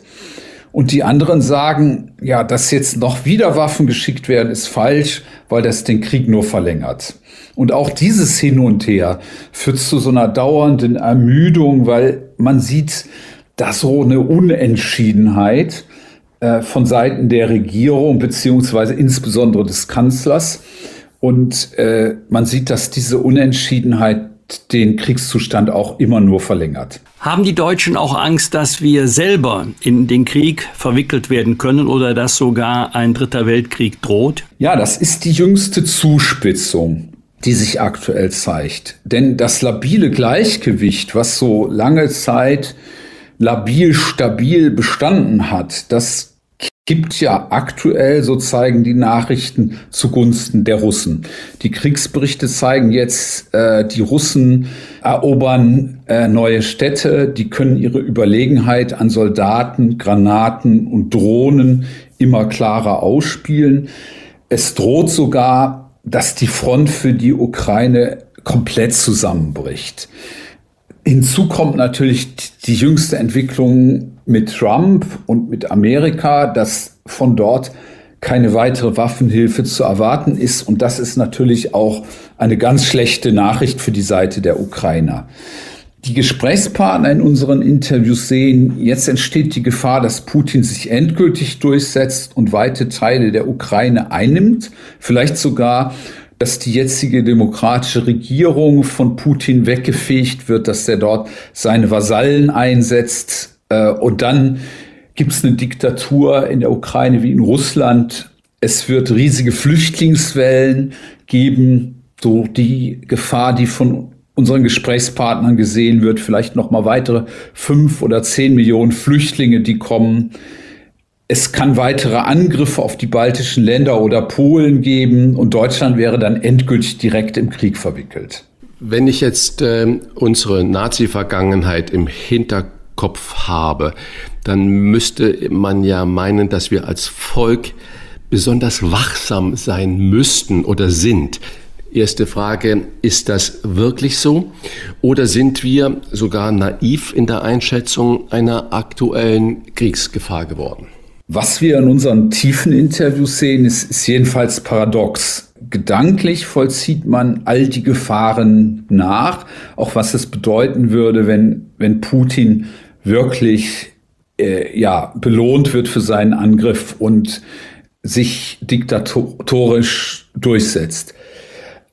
Und die anderen sagen, ja, dass jetzt noch wieder Waffen geschickt werden, ist falsch, weil das den Krieg nur verlängert. Und auch dieses Hin und Her führt zu so einer dauernden Ermüdung, weil man sieht da so eine Unentschiedenheit äh, von Seiten der Regierung, beziehungsweise insbesondere des Kanzlers. Und äh, man sieht, dass diese Unentschiedenheit den Kriegszustand auch immer nur verlängert. Haben die Deutschen auch Angst, dass wir selber in den Krieg verwickelt werden können oder dass sogar ein dritter Weltkrieg droht? Ja, das ist die jüngste Zuspitzung die sich aktuell zeigt. Denn das labile Gleichgewicht, was so lange Zeit labil, stabil bestanden hat, das gibt ja aktuell, so zeigen die Nachrichten zugunsten der Russen. Die Kriegsberichte zeigen jetzt, äh, die Russen erobern äh, neue Städte, die können ihre Überlegenheit an Soldaten, Granaten und Drohnen immer klarer ausspielen. Es droht sogar, dass die Front für die Ukraine komplett zusammenbricht. Hinzu kommt natürlich die jüngste Entwicklung mit Trump und mit Amerika, dass von dort keine weitere Waffenhilfe zu erwarten ist. Und das ist natürlich auch eine ganz schlechte Nachricht für die Seite der Ukrainer. Die Gesprächspartner in unseren Interviews sehen, jetzt entsteht die Gefahr, dass Putin sich endgültig durchsetzt und weite Teile der Ukraine einnimmt, vielleicht sogar dass die jetzige demokratische Regierung von Putin weggefegt wird, dass er dort seine Vasallen einsetzt, und dann gibt es eine Diktatur in der Ukraine wie in Russland. Es wird riesige Flüchtlingswellen geben. So die Gefahr, die von unseren Gesprächspartnern gesehen wird, vielleicht noch mal weitere fünf oder zehn Millionen Flüchtlinge, die kommen. Es kann weitere Angriffe auf die baltischen Länder oder Polen geben und Deutschland wäre dann endgültig direkt im Krieg verwickelt. Wenn ich jetzt äh, unsere Nazi-Vergangenheit im Hintergrund Kopf habe, dann müsste man ja meinen, dass wir als Volk besonders wachsam sein müssten oder sind. Erste Frage, ist das wirklich so? Oder sind wir sogar naiv in der Einschätzung einer aktuellen Kriegsgefahr geworden? Was wir in unseren tiefen Interviews sehen, ist, ist jedenfalls paradox. Gedanklich vollzieht man all die Gefahren nach, auch was es bedeuten würde, wenn, wenn Putin wirklich äh, ja, belohnt wird für seinen Angriff und sich diktatorisch durchsetzt.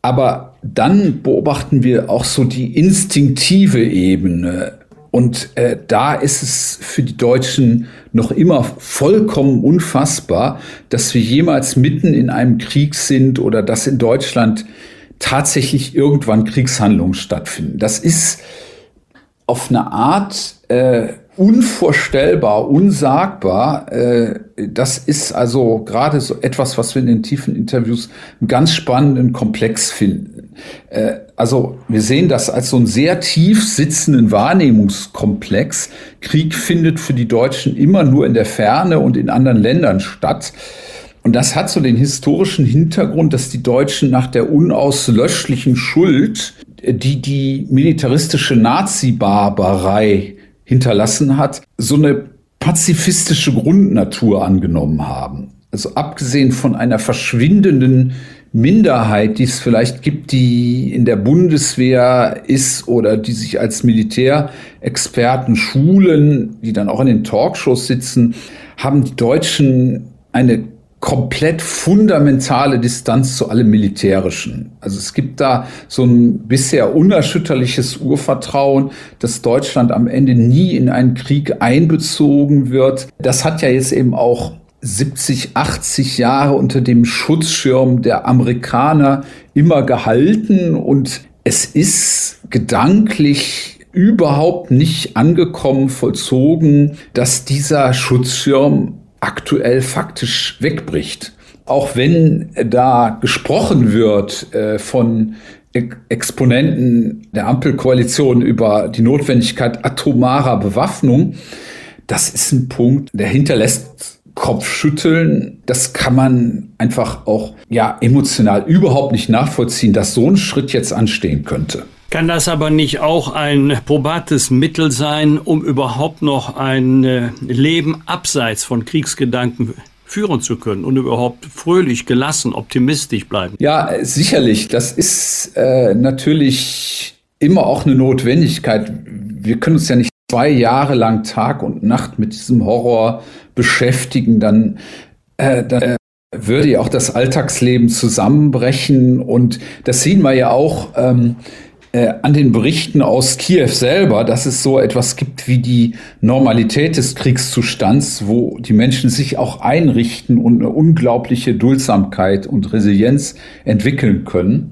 Aber dann beobachten wir auch so die instinktive Ebene. Und äh, da ist es für die Deutschen noch immer vollkommen unfassbar, dass wir jemals mitten in einem Krieg sind oder dass in Deutschland tatsächlich irgendwann Kriegshandlungen stattfinden. Das ist auf eine Art äh, unvorstellbar, unsagbar. Äh, das ist also gerade so etwas, was wir in den tiefen Interviews einen ganz spannenden Komplex finden. Äh, also wir sehen das als so einen sehr tief sitzenden Wahrnehmungskomplex. Krieg findet für die Deutschen immer nur in der Ferne und in anderen Ländern statt. Und das hat so den historischen Hintergrund, dass die Deutschen nach der unauslöschlichen Schuld die die militaristische Nazi-Barbarei hinterlassen hat, so eine pazifistische Grundnatur angenommen haben. Also abgesehen von einer verschwindenden Minderheit, die es vielleicht gibt, die in der Bundeswehr ist oder die sich als Militärexperten schulen, die dann auch in den Talkshows sitzen, haben die Deutschen eine komplett fundamentale Distanz zu allem Militärischen. Also es gibt da so ein bisher unerschütterliches Urvertrauen, dass Deutschland am Ende nie in einen Krieg einbezogen wird. Das hat ja jetzt eben auch 70, 80 Jahre unter dem Schutzschirm der Amerikaner immer gehalten und es ist gedanklich überhaupt nicht angekommen, vollzogen, dass dieser Schutzschirm aktuell faktisch wegbricht. Auch wenn da gesprochen wird äh, von Exponenten der Ampelkoalition über die Notwendigkeit atomarer Bewaffnung, das ist ein Punkt, der hinterlässt Kopfschütteln, das kann man einfach auch ja emotional überhaupt nicht nachvollziehen, dass so ein Schritt jetzt anstehen könnte. Kann das aber nicht auch ein probates Mittel sein, um überhaupt noch ein äh, Leben abseits von Kriegsgedanken führen zu können und überhaupt fröhlich, gelassen, optimistisch bleiben? Ja, sicherlich. Das ist äh, natürlich immer auch eine Notwendigkeit. Wir können uns ja nicht zwei Jahre lang Tag und Nacht mit diesem Horror beschäftigen, dann, äh, dann äh, würde ja auch das Alltagsleben zusammenbrechen. Und das sehen wir ja auch ähm, äh, an den Berichten aus Kiew selber, dass es so etwas gibt wie die Normalität des Kriegszustands, wo die Menschen sich auch einrichten und eine unglaubliche Duldsamkeit und Resilienz entwickeln können.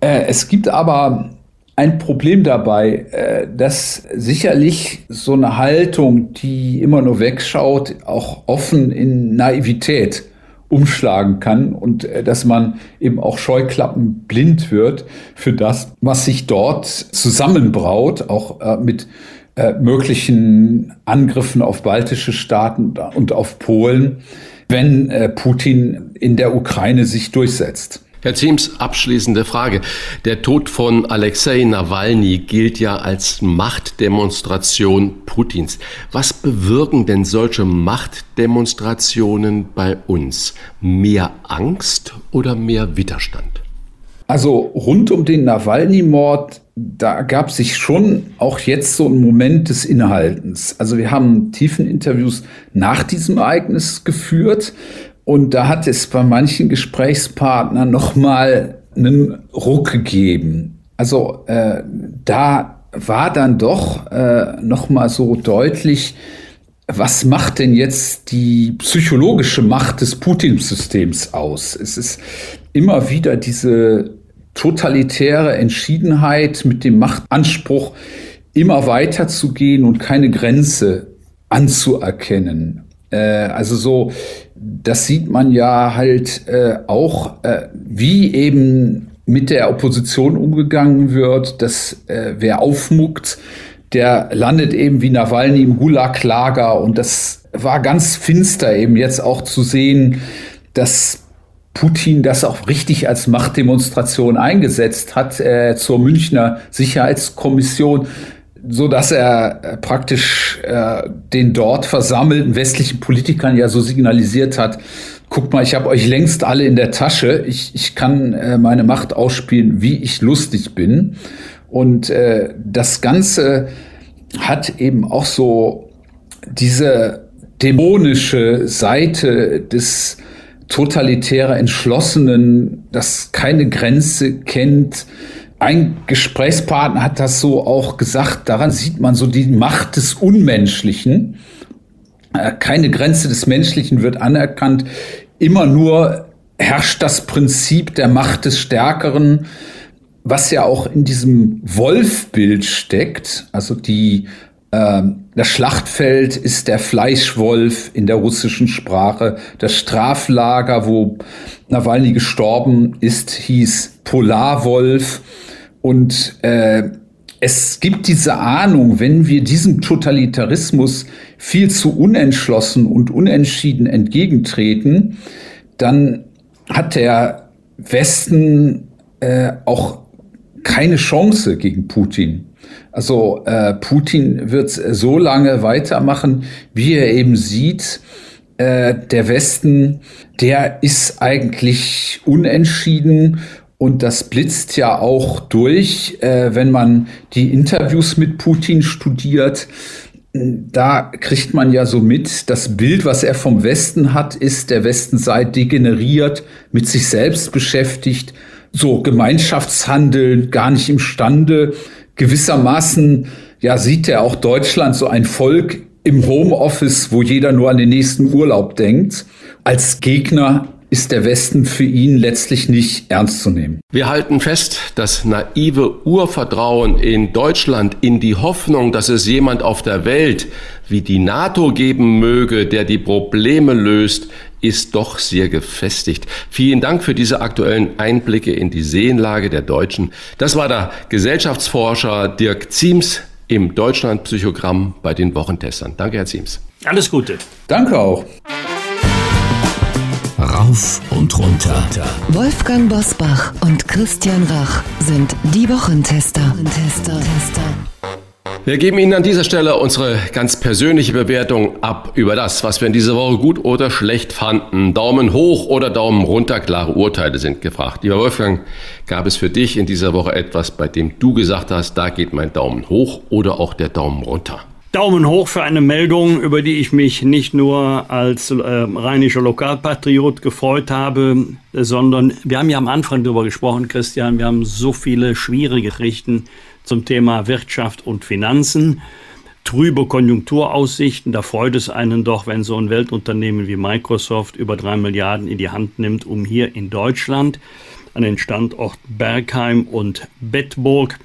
Äh, es gibt aber ein Problem dabei, äh, dass sicherlich so eine Haltung, die immer nur wegschaut, auch offen in Naivität umschlagen kann und äh, dass man eben auch Scheuklappen blind wird für das, was sich dort zusammenbraut, auch äh, mit möglichen Angriffen auf baltische Staaten und auf Polen, wenn Putin in der Ukraine sich durchsetzt. Herr Ziems, abschließende Frage. Der Tod von Alexei Nawalny gilt ja als Machtdemonstration Putins. Was bewirken denn solche Machtdemonstrationen bei uns? Mehr Angst oder mehr Widerstand? Also rund um den Nawalny-Mord, da gab sich schon auch jetzt so ein Moment des Innehaltens. Also wir haben tiefen Interviews nach diesem Ereignis geführt. Und da hat es bei manchen Gesprächspartnern nochmal einen Ruck gegeben. Also äh, da war dann doch äh, nochmal so deutlich, was macht denn jetzt die psychologische Macht des Putin-Systems aus? Es ist immer wieder diese totalitäre Entschiedenheit mit dem Machtanspruch, immer weiter zu gehen und keine Grenze anzuerkennen. Äh, also so, das sieht man ja halt äh, auch, äh, wie eben mit der Opposition umgegangen wird, dass äh, wer aufmuckt, der landet eben wie Nawalny im Gulag-Lager. Und das war ganz finster eben jetzt auch zu sehen, dass Putin das auch richtig als Machtdemonstration eingesetzt hat äh, zur Münchner Sicherheitskommission so dass er äh, praktisch äh, den dort versammelten westlichen Politikern ja so signalisiert hat, guckt mal, ich habe euch längst alle in der Tasche, ich, ich kann äh, meine Macht ausspielen, wie ich lustig bin. Und äh, das Ganze hat eben auch so diese dämonische Seite des totalitärer Entschlossenen, das keine Grenze kennt, ein Gesprächspartner hat das so auch gesagt, daran sieht man so die Macht des Unmenschlichen. Äh, keine Grenze des Menschlichen wird anerkannt. Immer nur herrscht das Prinzip der Macht des Stärkeren, was ja auch in diesem Wolfbild steckt. Also die, äh, das Schlachtfeld ist der Fleischwolf in der russischen Sprache. Das Straflager, wo Nawalny gestorben ist, hieß Polarwolf. Und äh, es gibt diese Ahnung, wenn wir diesem Totalitarismus viel zu unentschlossen und unentschieden entgegentreten, dann hat der Westen äh, auch keine Chance gegen Putin. Also äh, Putin wird so lange weitermachen, wie er eben sieht, äh, der Westen, der ist eigentlich unentschieden und das blitzt ja auch durch, äh, wenn man die Interviews mit Putin studiert. Da kriegt man ja so mit, das Bild, was er vom Westen hat, ist, der Westen sei degeneriert, mit sich selbst beschäftigt, so Gemeinschaftshandeln, gar nicht imstande. Gewissermaßen, ja, sieht er auch Deutschland so ein Volk im Homeoffice, wo jeder nur an den nächsten Urlaub denkt. Als Gegner ist der Westen für ihn letztlich nicht ernst zu nehmen. Wir halten fest, das naive Urvertrauen in Deutschland, in die Hoffnung, dass es jemand auf der Welt wie die NATO geben möge, der die Probleme löst, ist doch sehr gefestigt. Vielen Dank für diese aktuellen Einblicke in die Seelenlage der Deutschen. Das war der Gesellschaftsforscher Dirk Ziems im Deutschland-Psychogramm bei den Wochentestern. Danke, Herr Ziems. Alles Gute. Danke auch. Rauf und runter. Wolfgang Bosbach und Christian Rach sind die Wochentester. Tester. Wir geben Ihnen an dieser Stelle unsere ganz persönliche Bewertung ab über das, was wir in dieser Woche gut oder schlecht fanden. Daumen hoch oder Daumen runter, klare Urteile sind gefragt. Lieber Wolfgang, gab es für dich in dieser Woche etwas, bei dem du gesagt hast, da geht mein Daumen hoch oder auch der Daumen runter? Daumen hoch für eine Meldung, über die ich mich nicht nur als äh, rheinischer Lokalpatriot gefreut habe, sondern wir haben ja am Anfang darüber gesprochen, Christian, wir haben so viele schwierige Geschichten zum Thema Wirtschaft und Finanzen. Trübe Konjunkturaussichten, da freut es einen doch, wenn so ein Weltunternehmen wie Microsoft über drei Milliarden in die Hand nimmt, um hier in Deutschland an den Standort Bergheim und Bedburg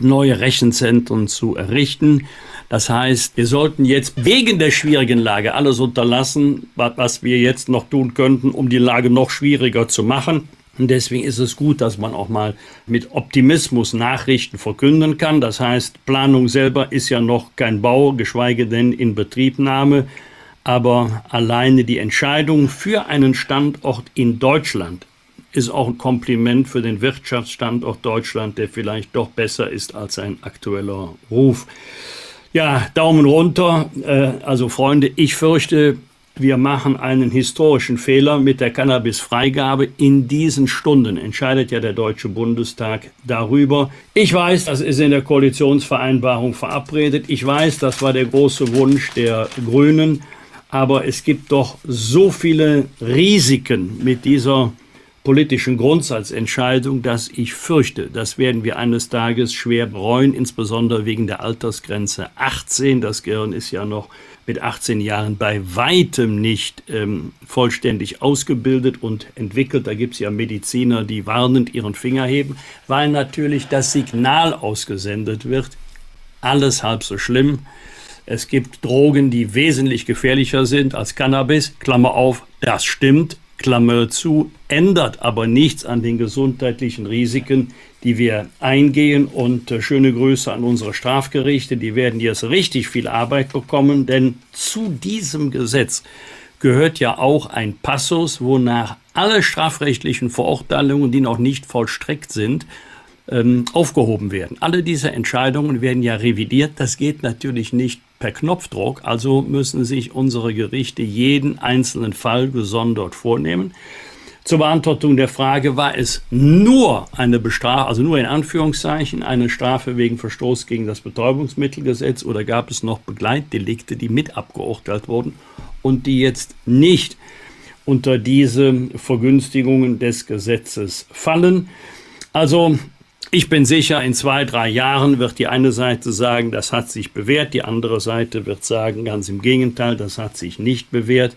neue Rechenzentren zu errichten. Das heißt, wir sollten jetzt wegen der schwierigen Lage alles unterlassen, was wir jetzt noch tun könnten, um die Lage noch schwieriger zu machen. Und deswegen ist es gut, dass man auch mal mit Optimismus Nachrichten verkünden kann. Das heißt, Planung selber ist ja noch kein Bau, geschweige denn in Betriebnahme. Aber alleine die Entscheidung für einen Standort in Deutschland ist auch ein Kompliment für den Wirtschaftsstandort Deutschland, der vielleicht doch besser ist als ein aktueller Ruf. Ja, Daumen runter. Äh, also Freunde, ich fürchte, wir machen einen historischen Fehler mit der Cannabis-Freigabe. In diesen Stunden entscheidet ja der Deutsche Bundestag darüber. Ich weiß, das ist in der Koalitionsvereinbarung verabredet. Ich weiß, das war der große Wunsch der Grünen. Aber es gibt doch so viele Risiken mit dieser politischen Grundsatzentscheidung, dass ich fürchte, das werden wir eines Tages schwer bereuen, insbesondere wegen der Altersgrenze 18. Das Gehirn ist ja noch mit 18 Jahren bei weitem nicht ähm, vollständig ausgebildet und entwickelt. Da gibt es ja Mediziner, die warnend ihren Finger heben, weil natürlich das Signal ausgesendet wird, alles halb so schlimm. Es gibt Drogen, die wesentlich gefährlicher sind als Cannabis. Klammer auf, das stimmt. Klammer zu, ändert aber nichts an den gesundheitlichen Risiken, die wir eingehen. Und äh, schöne Grüße an unsere Strafgerichte, die werden jetzt richtig viel Arbeit bekommen, denn zu diesem Gesetz gehört ja auch ein Passus, wonach alle strafrechtlichen Verurteilungen, die noch nicht vollstreckt sind, ähm, aufgehoben werden. Alle diese Entscheidungen werden ja revidiert. Das geht natürlich nicht per Knopfdruck. Also müssen sich unsere Gerichte jeden einzelnen Fall gesondert vornehmen. Zur Beantwortung der Frage, war es nur eine Bestrafung, also nur in Anführungszeichen eine Strafe wegen Verstoß gegen das Betäubungsmittelgesetz oder gab es noch Begleitdelikte, die mit abgeurteilt wurden und die jetzt nicht unter diese Vergünstigungen des Gesetzes fallen? Also ich bin sicher, in zwei, drei Jahren wird die eine Seite sagen, das hat sich bewährt, die andere Seite wird sagen, ganz im Gegenteil, das hat sich nicht bewährt.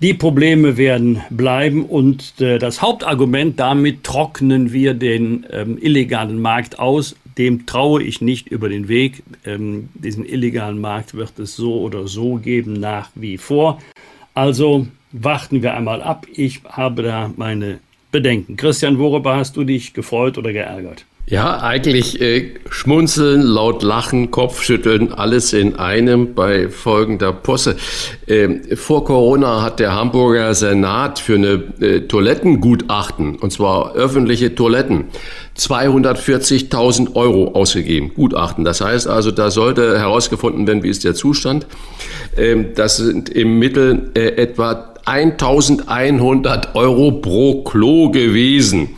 Die Probleme werden bleiben und äh, das Hauptargument, damit trocknen wir den ähm, illegalen Markt aus, dem traue ich nicht über den Weg. Ähm, diesen illegalen Markt wird es so oder so geben nach wie vor. Also warten wir einmal ab. Ich habe da meine Bedenken. Christian, worüber hast du dich gefreut oder geärgert? Ja, eigentlich äh, schmunzeln, laut lachen, Kopfschütteln, alles in einem bei folgender Posse. Ähm, vor Corona hat der Hamburger Senat für eine äh, Toilettengutachten, und zwar öffentliche Toiletten, 240.000 Euro ausgegeben. Gutachten. Das heißt also, da sollte herausgefunden werden, wie ist der Zustand. Ähm, das sind im Mittel äh, etwa 1100 Euro pro Klo gewesen.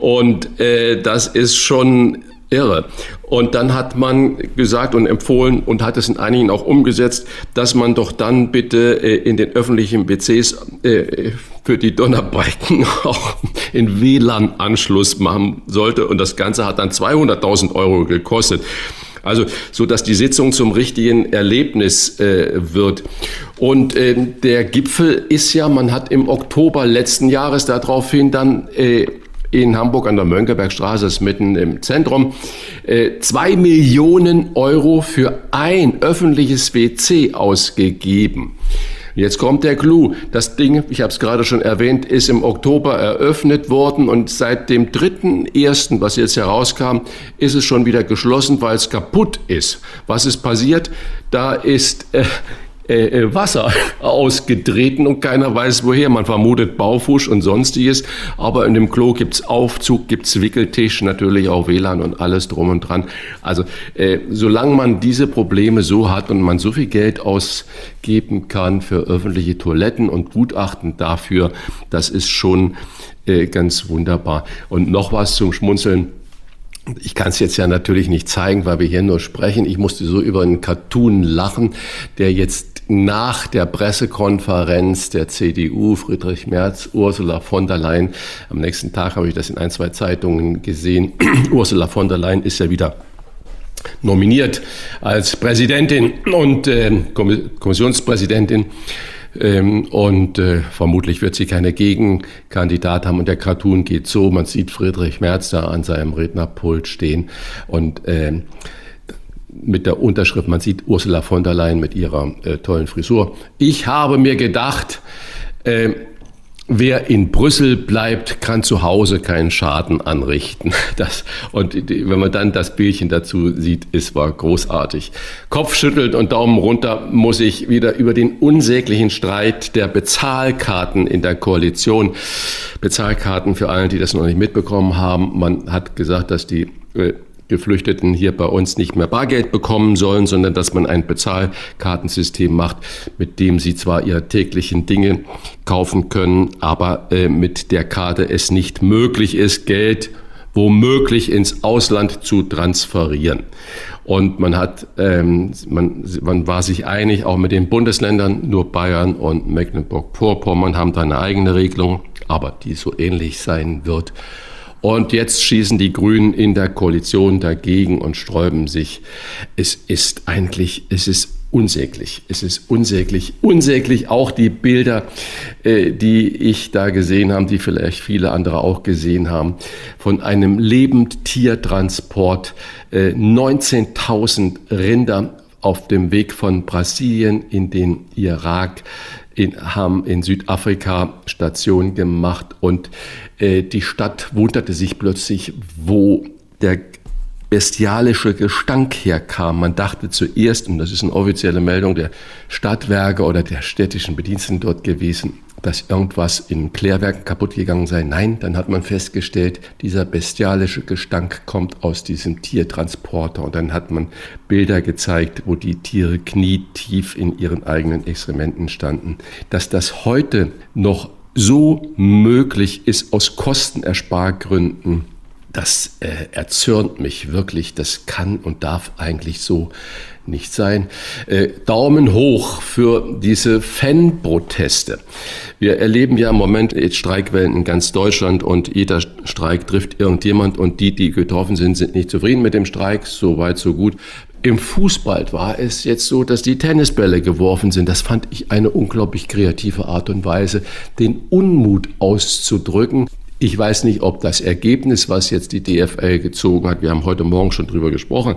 Und äh, das ist schon irre. Und dann hat man gesagt und empfohlen und hat es in einigen auch umgesetzt, dass man doch dann bitte äh, in den öffentlichen WCs äh, für die Donnerbalken auch in WLAN-Anschluss machen sollte. Und das Ganze hat dann 200.000 Euro gekostet. Also so, dass die Sitzung zum richtigen Erlebnis äh, wird. Und äh, der Gipfel ist ja, man hat im Oktober letzten Jahres daraufhin dann äh, in Hamburg an der Mönckebergstraße, ist mitten im Zentrum, äh, zwei Millionen Euro für ein öffentliches WC ausgegeben. Jetzt kommt der Clou. Das Ding, ich habe es gerade schon erwähnt, ist im Oktober eröffnet worden und seit dem 3.1., was jetzt herauskam, ist es schon wieder geschlossen, weil es kaputt ist. Was ist passiert? Da ist äh, äh, äh, Wasser ausgetreten und keiner weiß woher. Man vermutet Baufusch und sonstiges, aber in dem Klo gibt's Aufzug, gibt's Wickeltisch, natürlich auch WLAN und alles drum und dran. Also äh, solange man diese Probleme so hat und man so viel Geld ausgeben kann für öffentliche Toiletten und Gutachten dafür, das ist schon äh, ganz wunderbar. Und noch was zum Schmunzeln. Ich kann es jetzt ja natürlich nicht zeigen, weil wir hier nur sprechen. Ich musste so über einen Cartoon lachen, der jetzt nach der Pressekonferenz der CDU, Friedrich Merz, Ursula von der Leyen, am nächsten Tag habe ich das in ein, zwei Zeitungen gesehen, Ursula von der Leyen ist ja wieder nominiert als Präsidentin und äh, Kommissionspräsidentin. Ähm, und äh, vermutlich wird sie keine Gegenkandidat haben. Und der Cartoon geht so, man sieht Friedrich Merz da an seinem Rednerpult stehen und äh, mit der Unterschrift, man sieht Ursula von der Leyen mit ihrer äh, tollen Frisur. Ich habe mir gedacht, äh, wer in Brüssel bleibt, kann zu Hause keinen Schaden anrichten. Das, und wenn man dann das Bildchen dazu sieht, ist war großartig. Kopfschüttelt und Daumen runter muss ich wieder über den unsäglichen Streit der Bezahlkarten in der Koalition. Bezahlkarten für alle, die das noch nicht mitbekommen haben. Man hat gesagt, dass die äh, Geflüchteten hier bei uns nicht mehr Bargeld bekommen sollen, sondern dass man ein Bezahlkartensystem macht, mit dem sie zwar ihre täglichen Dinge kaufen können, aber äh, mit der Karte es nicht möglich ist, Geld womöglich ins Ausland zu transferieren. Und man hat, ähm, man, man war sich einig, auch mit den Bundesländern, nur Bayern und Mecklenburg-Vorpommern haben da eine eigene Regelung, aber die so ähnlich sein wird. Und jetzt schießen die Grünen in der Koalition dagegen und sträuben sich. Es ist eigentlich, es ist unsäglich. Es ist unsäglich. Unsäglich auch die Bilder, äh, die ich da gesehen habe, die vielleicht viele andere auch gesehen haben, von einem Lebendtiertransport. Äh, 19.000 Rinder auf dem Weg von Brasilien in den Irak in, haben in Südafrika Station gemacht und äh, die Stadt wunderte sich plötzlich, wo der bestialische Gestank herkam. Man dachte zuerst, und das ist eine offizielle Meldung der Stadtwerke oder der städtischen Bediensteten dort gewesen, dass irgendwas in Klärwerken kaputt gegangen sei. Nein, dann hat man festgestellt, dieser bestialische Gestank kommt aus diesem Tiertransporter. Und dann hat man Bilder gezeigt, wo die Tiere knietief in ihren eigenen Exkrementen standen. Dass das heute noch so möglich ist aus Kostenerspargründen, das äh, erzürnt mich wirklich. Das kann und darf eigentlich so nicht sein. Äh, Daumen hoch für diese Fanproteste. Wir erleben ja im Moment jetzt Streikwellen in ganz Deutschland und jeder Streik trifft irgendjemand und die, die getroffen sind, sind nicht zufrieden mit dem Streik. So weit, so gut. Im Fußball war es jetzt so, dass die Tennisbälle geworfen sind. Das fand ich eine unglaublich kreative Art und Weise, den Unmut auszudrücken. Ich weiß nicht, ob das Ergebnis, was jetzt die DFL gezogen hat, wir haben heute Morgen schon drüber gesprochen,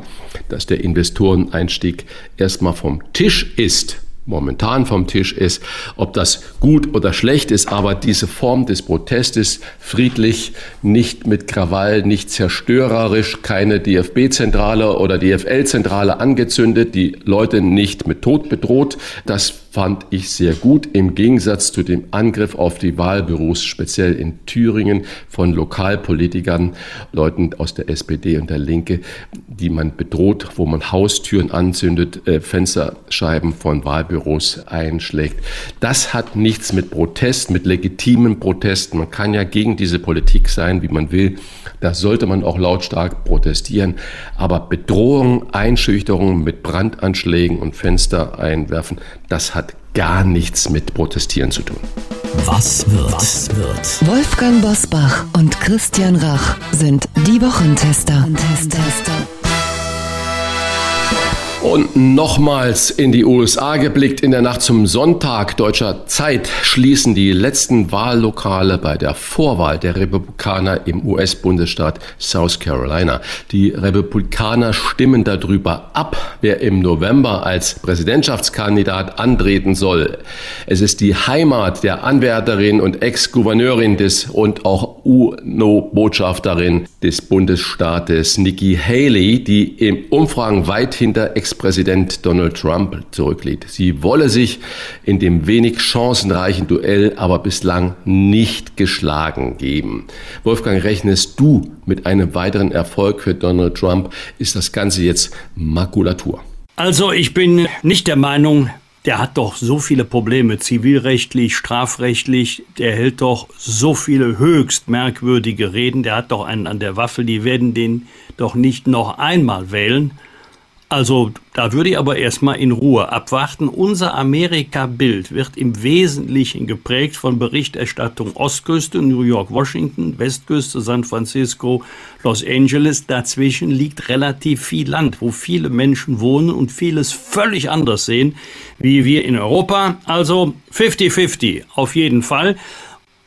dass der Investoreneinstieg erstmal vom Tisch ist. momentan vom Tisch ist, ob das gut oder schlecht ist, aber diese Form des Protestes friedlich, nicht mit Krawall, nicht zerstörerisch, keine DFB-Zentrale oder DFL-Zentrale angezündet, die Leute nicht mit Tod bedroht, das fand ich sehr gut im Gegensatz zu dem Angriff auf die Wahlbüros, speziell in Thüringen von Lokalpolitikern, Leuten aus der SPD und der Linke, die man bedroht, wo man Haustüren anzündet, äh, Fensterscheiben von Wahlbüros einschlägt. Das hat nichts mit Protest, mit legitimen Protesten. Man kann ja gegen diese Politik sein, wie man will. Da sollte man auch lautstark protestieren. Aber Bedrohung, Einschüchterung mit Brandanschlägen und Fenster einwerfen, das hat gar nichts mit Protestieren zu tun. Was wird? Was wird? Wolfgang Bosbach und Christian Rach sind die Wochentester. Wochentester. Und nochmals in die USA geblickt. In der Nacht zum Sonntag deutscher Zeit schließen die letzten Wahllokale bei der Vorwahl der Republikaner im US-Bundesstaat South Carolina. Die Republikaner stimmen darüber ab, wer im November als Präsidentschaftskandidat antreten soll. Es ist die Heimat der Anwärterin und Ex-Gouverneurin des und auch UNO-Botschafterin des Bundesstaates Nikki Haley, die im Umfragen weit hinter Ex Ex-Präsident Donald Trump zurückliegt. Sie wolle sich in dem wenig chancenreichen Duell aber bislang nicht geschlagen geben. Wolfgang, rechnest du mit einem weiteren Erfolg für Donald Trump? Ist das Ganze jetzt Makulatur? Also ich bin nicht der Meinung, der hat doch so viele Probleme, zivilrechtlich, strafrechtlich, der hält doch so viele höchst merkwürdige Reden, der hat doch einen an der Waffel, die werden den doch nicht noch einmal wählen. Also da würde ich aber erstmal in Ruhe abwarten. Unser Amerika-Bild wird im Wesentlichen geprägt von Berichterstattung Ostküste, New York, Washington, Westküste, San Francisco, Los Angeles. Dazwischen liegt relativ viel Land, wo viele Menschen wohnen und vieles völlig anders sehen, wie wir in Europa. Also 50-50 auf jeden Fall.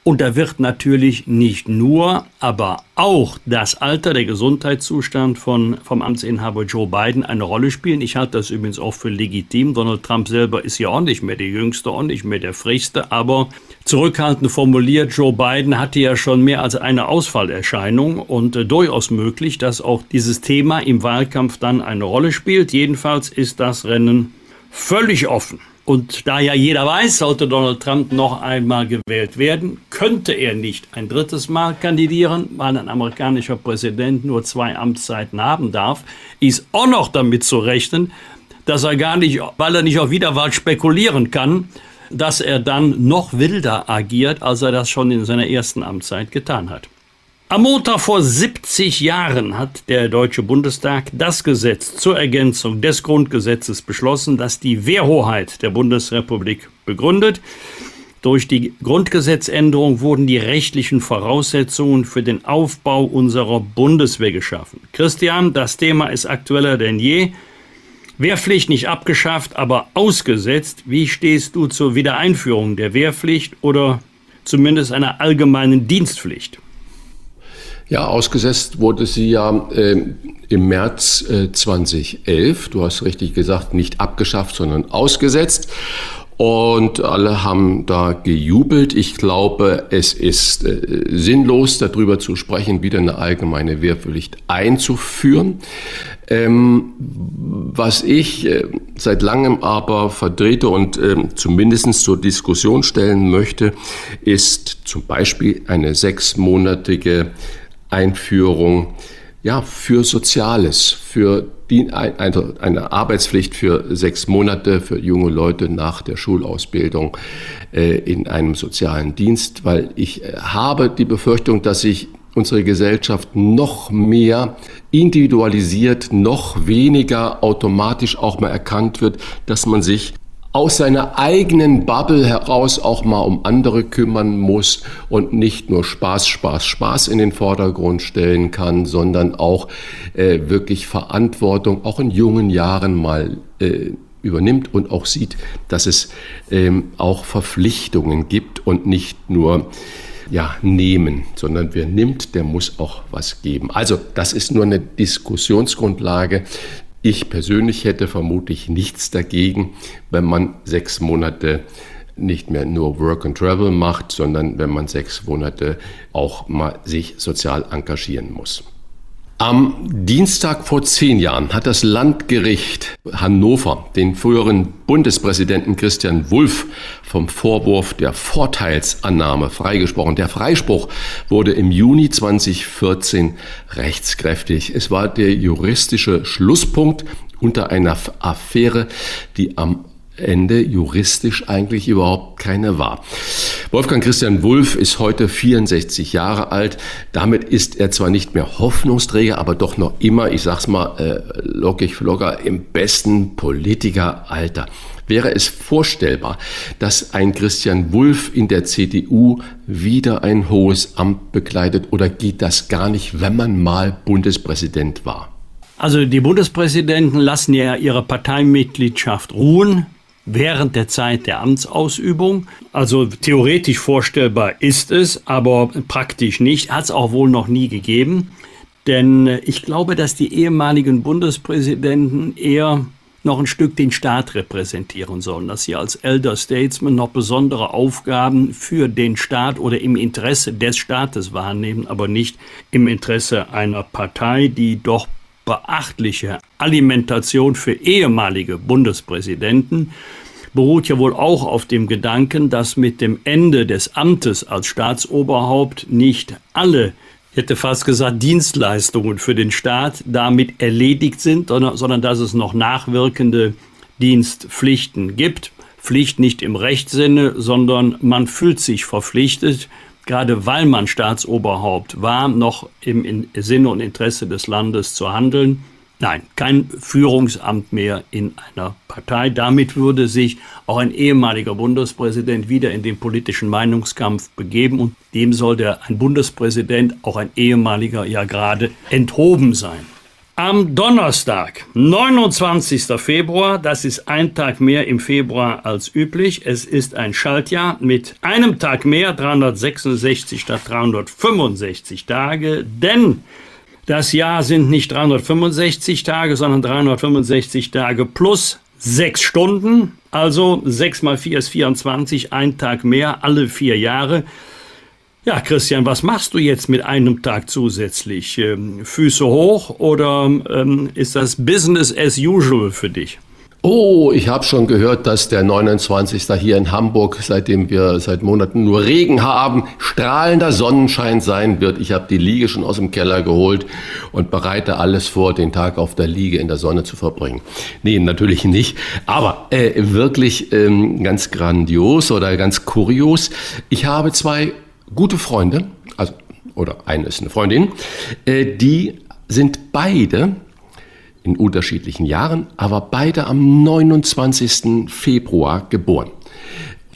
Und da wird natürlich nicht nur, aber auch das Alter, der Gesundheitszustand von, vom Amtsinhaber Joe Biden eine Rolle spielen. Ich halte das übrigens auch für legitim. Donald Trump selber ist ja auch nicht mehr der Jüngste und nicht mehr der Frischste. Aber zurückhaltend formuliert, Joe Biden hatte ja schon mehr als eine Ausfallerscheinung und äh, durchaus möglich, dass auch dieses Thema im Wahlkampf dann eine Rolle spielt. Jedenfalls ist das Rennen völlig offen. Und da ja jeder weiß, sollte Donald Trump noch einmal gewählt werden, könnte er nicht ein drittes Mal kandidieren, weil ein amerikanischer Präsident nur zwei Amtszeiten haben darf, ist auch noch damit zu rechnen, dass er gar nicht, weil er nicht auf Wiederwahl spekulieren kann, dass er dann noch wilder agiert, als er das schon in seiner ersten Amtszeit getan hat. Am Montag vor 70 Jahren hat der Deutsche Bundestag das Gesetz zur Ergänzung des Grundgesetzes beschlossen, das die Wehrhoheit der Bundesrepublik begründet. Durch die Grundgesetzänderung wurden die rechtlichen Voraussetzungen für den Aufbau unserer Bundeswehr geschaffen. Christian, das Thema ist aktueller denn je. Wehrpflicht nicht abgeschafft, aber ausgesetzt. Wie stehst du zur Wiedereinführung der Wehrpflicht oder zumindest einer allgemeinen Dienstpflicht? Ja, ausgesetzt wurde sie ja äh, im März äh, 2011. Du hast richtig gesagt, nicht abgeschafft, sondern ausgesetzt. Und alle haben da gejubelt. Ich glaube, es ist äh, sinnlos, darüber zu sprechen, wieder eine allgemeine Wehrpflicht einzuführen. Ähm, was ich äh, seit langem aber verdrehte und äh, zumindest zur Diskussion stellen möchte, ist zum Beispiel eine sechsmonatige Einführung ja, für Soziales, für die, also eine Arbeitspflicht für sechs Monate für junge Leute nach der Schulausbildung äh, in einem sozialen Dienst, weil ich äh, habe die Befürchtung, dass sich unsere Gesellschaft noch mehr individualisiert, noch weniger automatisch auch mal erkannt wird, dass man sich aus seiner eigenen Bubble heraus auch mal um andere kümmern muss und nicht nur Spaß, Spaß, Spaß in den Vordergrund stellen kann, sondern auch äh, wirklich Verantwortung auch in jungen Jahren mal äh, übernimmt und auch sieht, dass es ähm, auch Verpflichtungen gibt und nicht nur ja, nehmen, sondern wer nimmt, der muss auch was geben. Also das ist nur eine Diskussionsgrundlage, Ich persönlich hätte vermutlich nichts dagegen, wenn man sechs Monate nicht mehr nur Work and Travel macht, sondern wenn man sechs Monate auch mal sich sozial engagieren muss. Am Dienstag vor zehn Jahren hat das Landgericht Hannover den früheren Bundespräsidenten Christian Wulff vom Vorwurf der Vorteilsannahme freigesprochen. Der Freispruch wurde im Juni 2014 rechtskräftig. Es war der juristische Schlusspunkt unter einer Affäre, die am Ende juristisch eigentlich überhaupt keine war. Wolfgang Christian Wulff ist heute 64 Jahre alt. Damit ist er zwar nicht mehr Hoffnungsträger, aber doch noch immer, ich sag's mal äh, lockig locker, im besten Politikeralter. Wäre es vorstellbar, dass ein Christian Wulff in der CDU wieder ein hohes Amt bekleidet oder geht das gar nicht, wenn man mal Bundespräsident war? Also die Bundespräsidenten lassen ja ihre Parteimitgliedschaft ruhen während der Zeit der Amtsausübung. Also theoretisch vorstellbar ist es, aber praktisch nicht. Hat es auch wohl noch nie gegeben. Denn ich glaube, dass die ehemaligen Bundespräsidenten eher noch ein Stück den Staat repräsentieren sollen, dass sie als Elder Statesman noch besondere Aufgaben für den Staat oder im Interesse des Staates wahrnehmen, aber nicht im Interesse einer Partei, die doch beachtliche Alimentation für ehemalige Bundespräsidenten beruht ja wohl auch auf dem Gedanken, dass mit dem Ende des Amtes als Staatsoberhaupt nicht alle, ich hätte fast gesagt, Dienstleistungen für den Staat damit erledigt sind, sondern dass es noch nachwirkende Dienstpflichten gibt. Pflicht nicht im Rechtssinne, sondern man fühlt sich verpflichtet, gerade weil man Staatsoberhaupt war, noch im Sinne und Interesse des Landes zu handeln. Nein, kein Führungsamt mehr in einer Partei. Damit würde sich auch ein ehemaliger Bundespräsident wieder in den politischen Meinungskampf begeben und dem sollte ein Bundespräsident, auch ein ehemaliger, ja gerade enthoben sein. Am Donnerstag, 29. Februar, das ist ein Tag mehr im Februar als üblich. Es ist ein Schaltjahr mit einem Tag mehr, 366 statt 365 Tage, denn das Jahr sind nicht 365 Tage, sondern 365 Tage plus sechs Stunden. Also 6 mal 4 ist 24, ein Tag mehr, alle vier Jahre. Ja, Christian, was machst du jetzt mit einem Tag zusätzlich? Ähm, Füße hoch oder ähm, ist das Business as usual für dich? Oh, ich habe schon gehört, dass der 29. hier in Hamburg, seitdem wir seit Monaten nur Regen haben, strahlender Sonnenschein sein wird. Ich habe die Liege schon aus dem Keller geholt und bereite alles vor, den Tag auf der Liege in der Sonne zu verbringen. Nee, natürlich nicht. Aber äh, wirklich ähm, ganz grandios oder ganz kurios. Ich habe zwei gute Freunde, also oder eine ist eine Freundin, äh, die sind beide in unterschiedlichen Jahren, aber beide am 29. Februar geboren.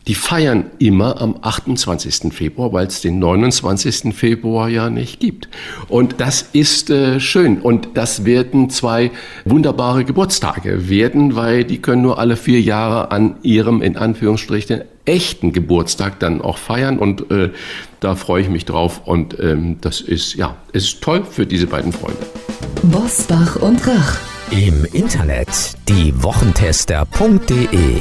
Die feiern immer am 28. Februar, weil es den 29. Februar ja nicht gibt. Und das ist äh, schön. Und das werden zwei wunderbare Geburtstage werden, weil die können nur alle vier Jahre an ihrem, in Anführungsstrichen, echten Geburtstag dann auch feiern. Und äh, da freue ich mich drauf. Und ähm, das ist, ja, ist toll für diese beiden Freunde. Bosbach und Rach. Im Internet diewochentester.de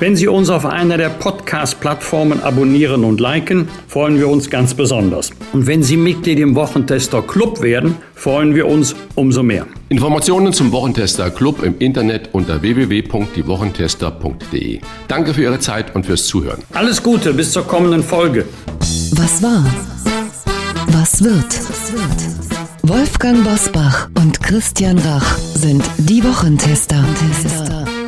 Wenn Sie uns auf einer der Podcast-Plattformen abonnieren und liken, freuen wir uns ganz besonders. Und wenn Sie Mitglied im Wochentester Club werden, freuen wir uns umso mehr. Informationen zum Wochentester Club im Internet unter www.diewochentester.de. Danke für Ihre Zeit und fürs Zuhören. Alles Gute, bis zur kommenden Folge. Was war? Was wird? Wolfgang Bosbach und Christian Rach sind die Wochentester.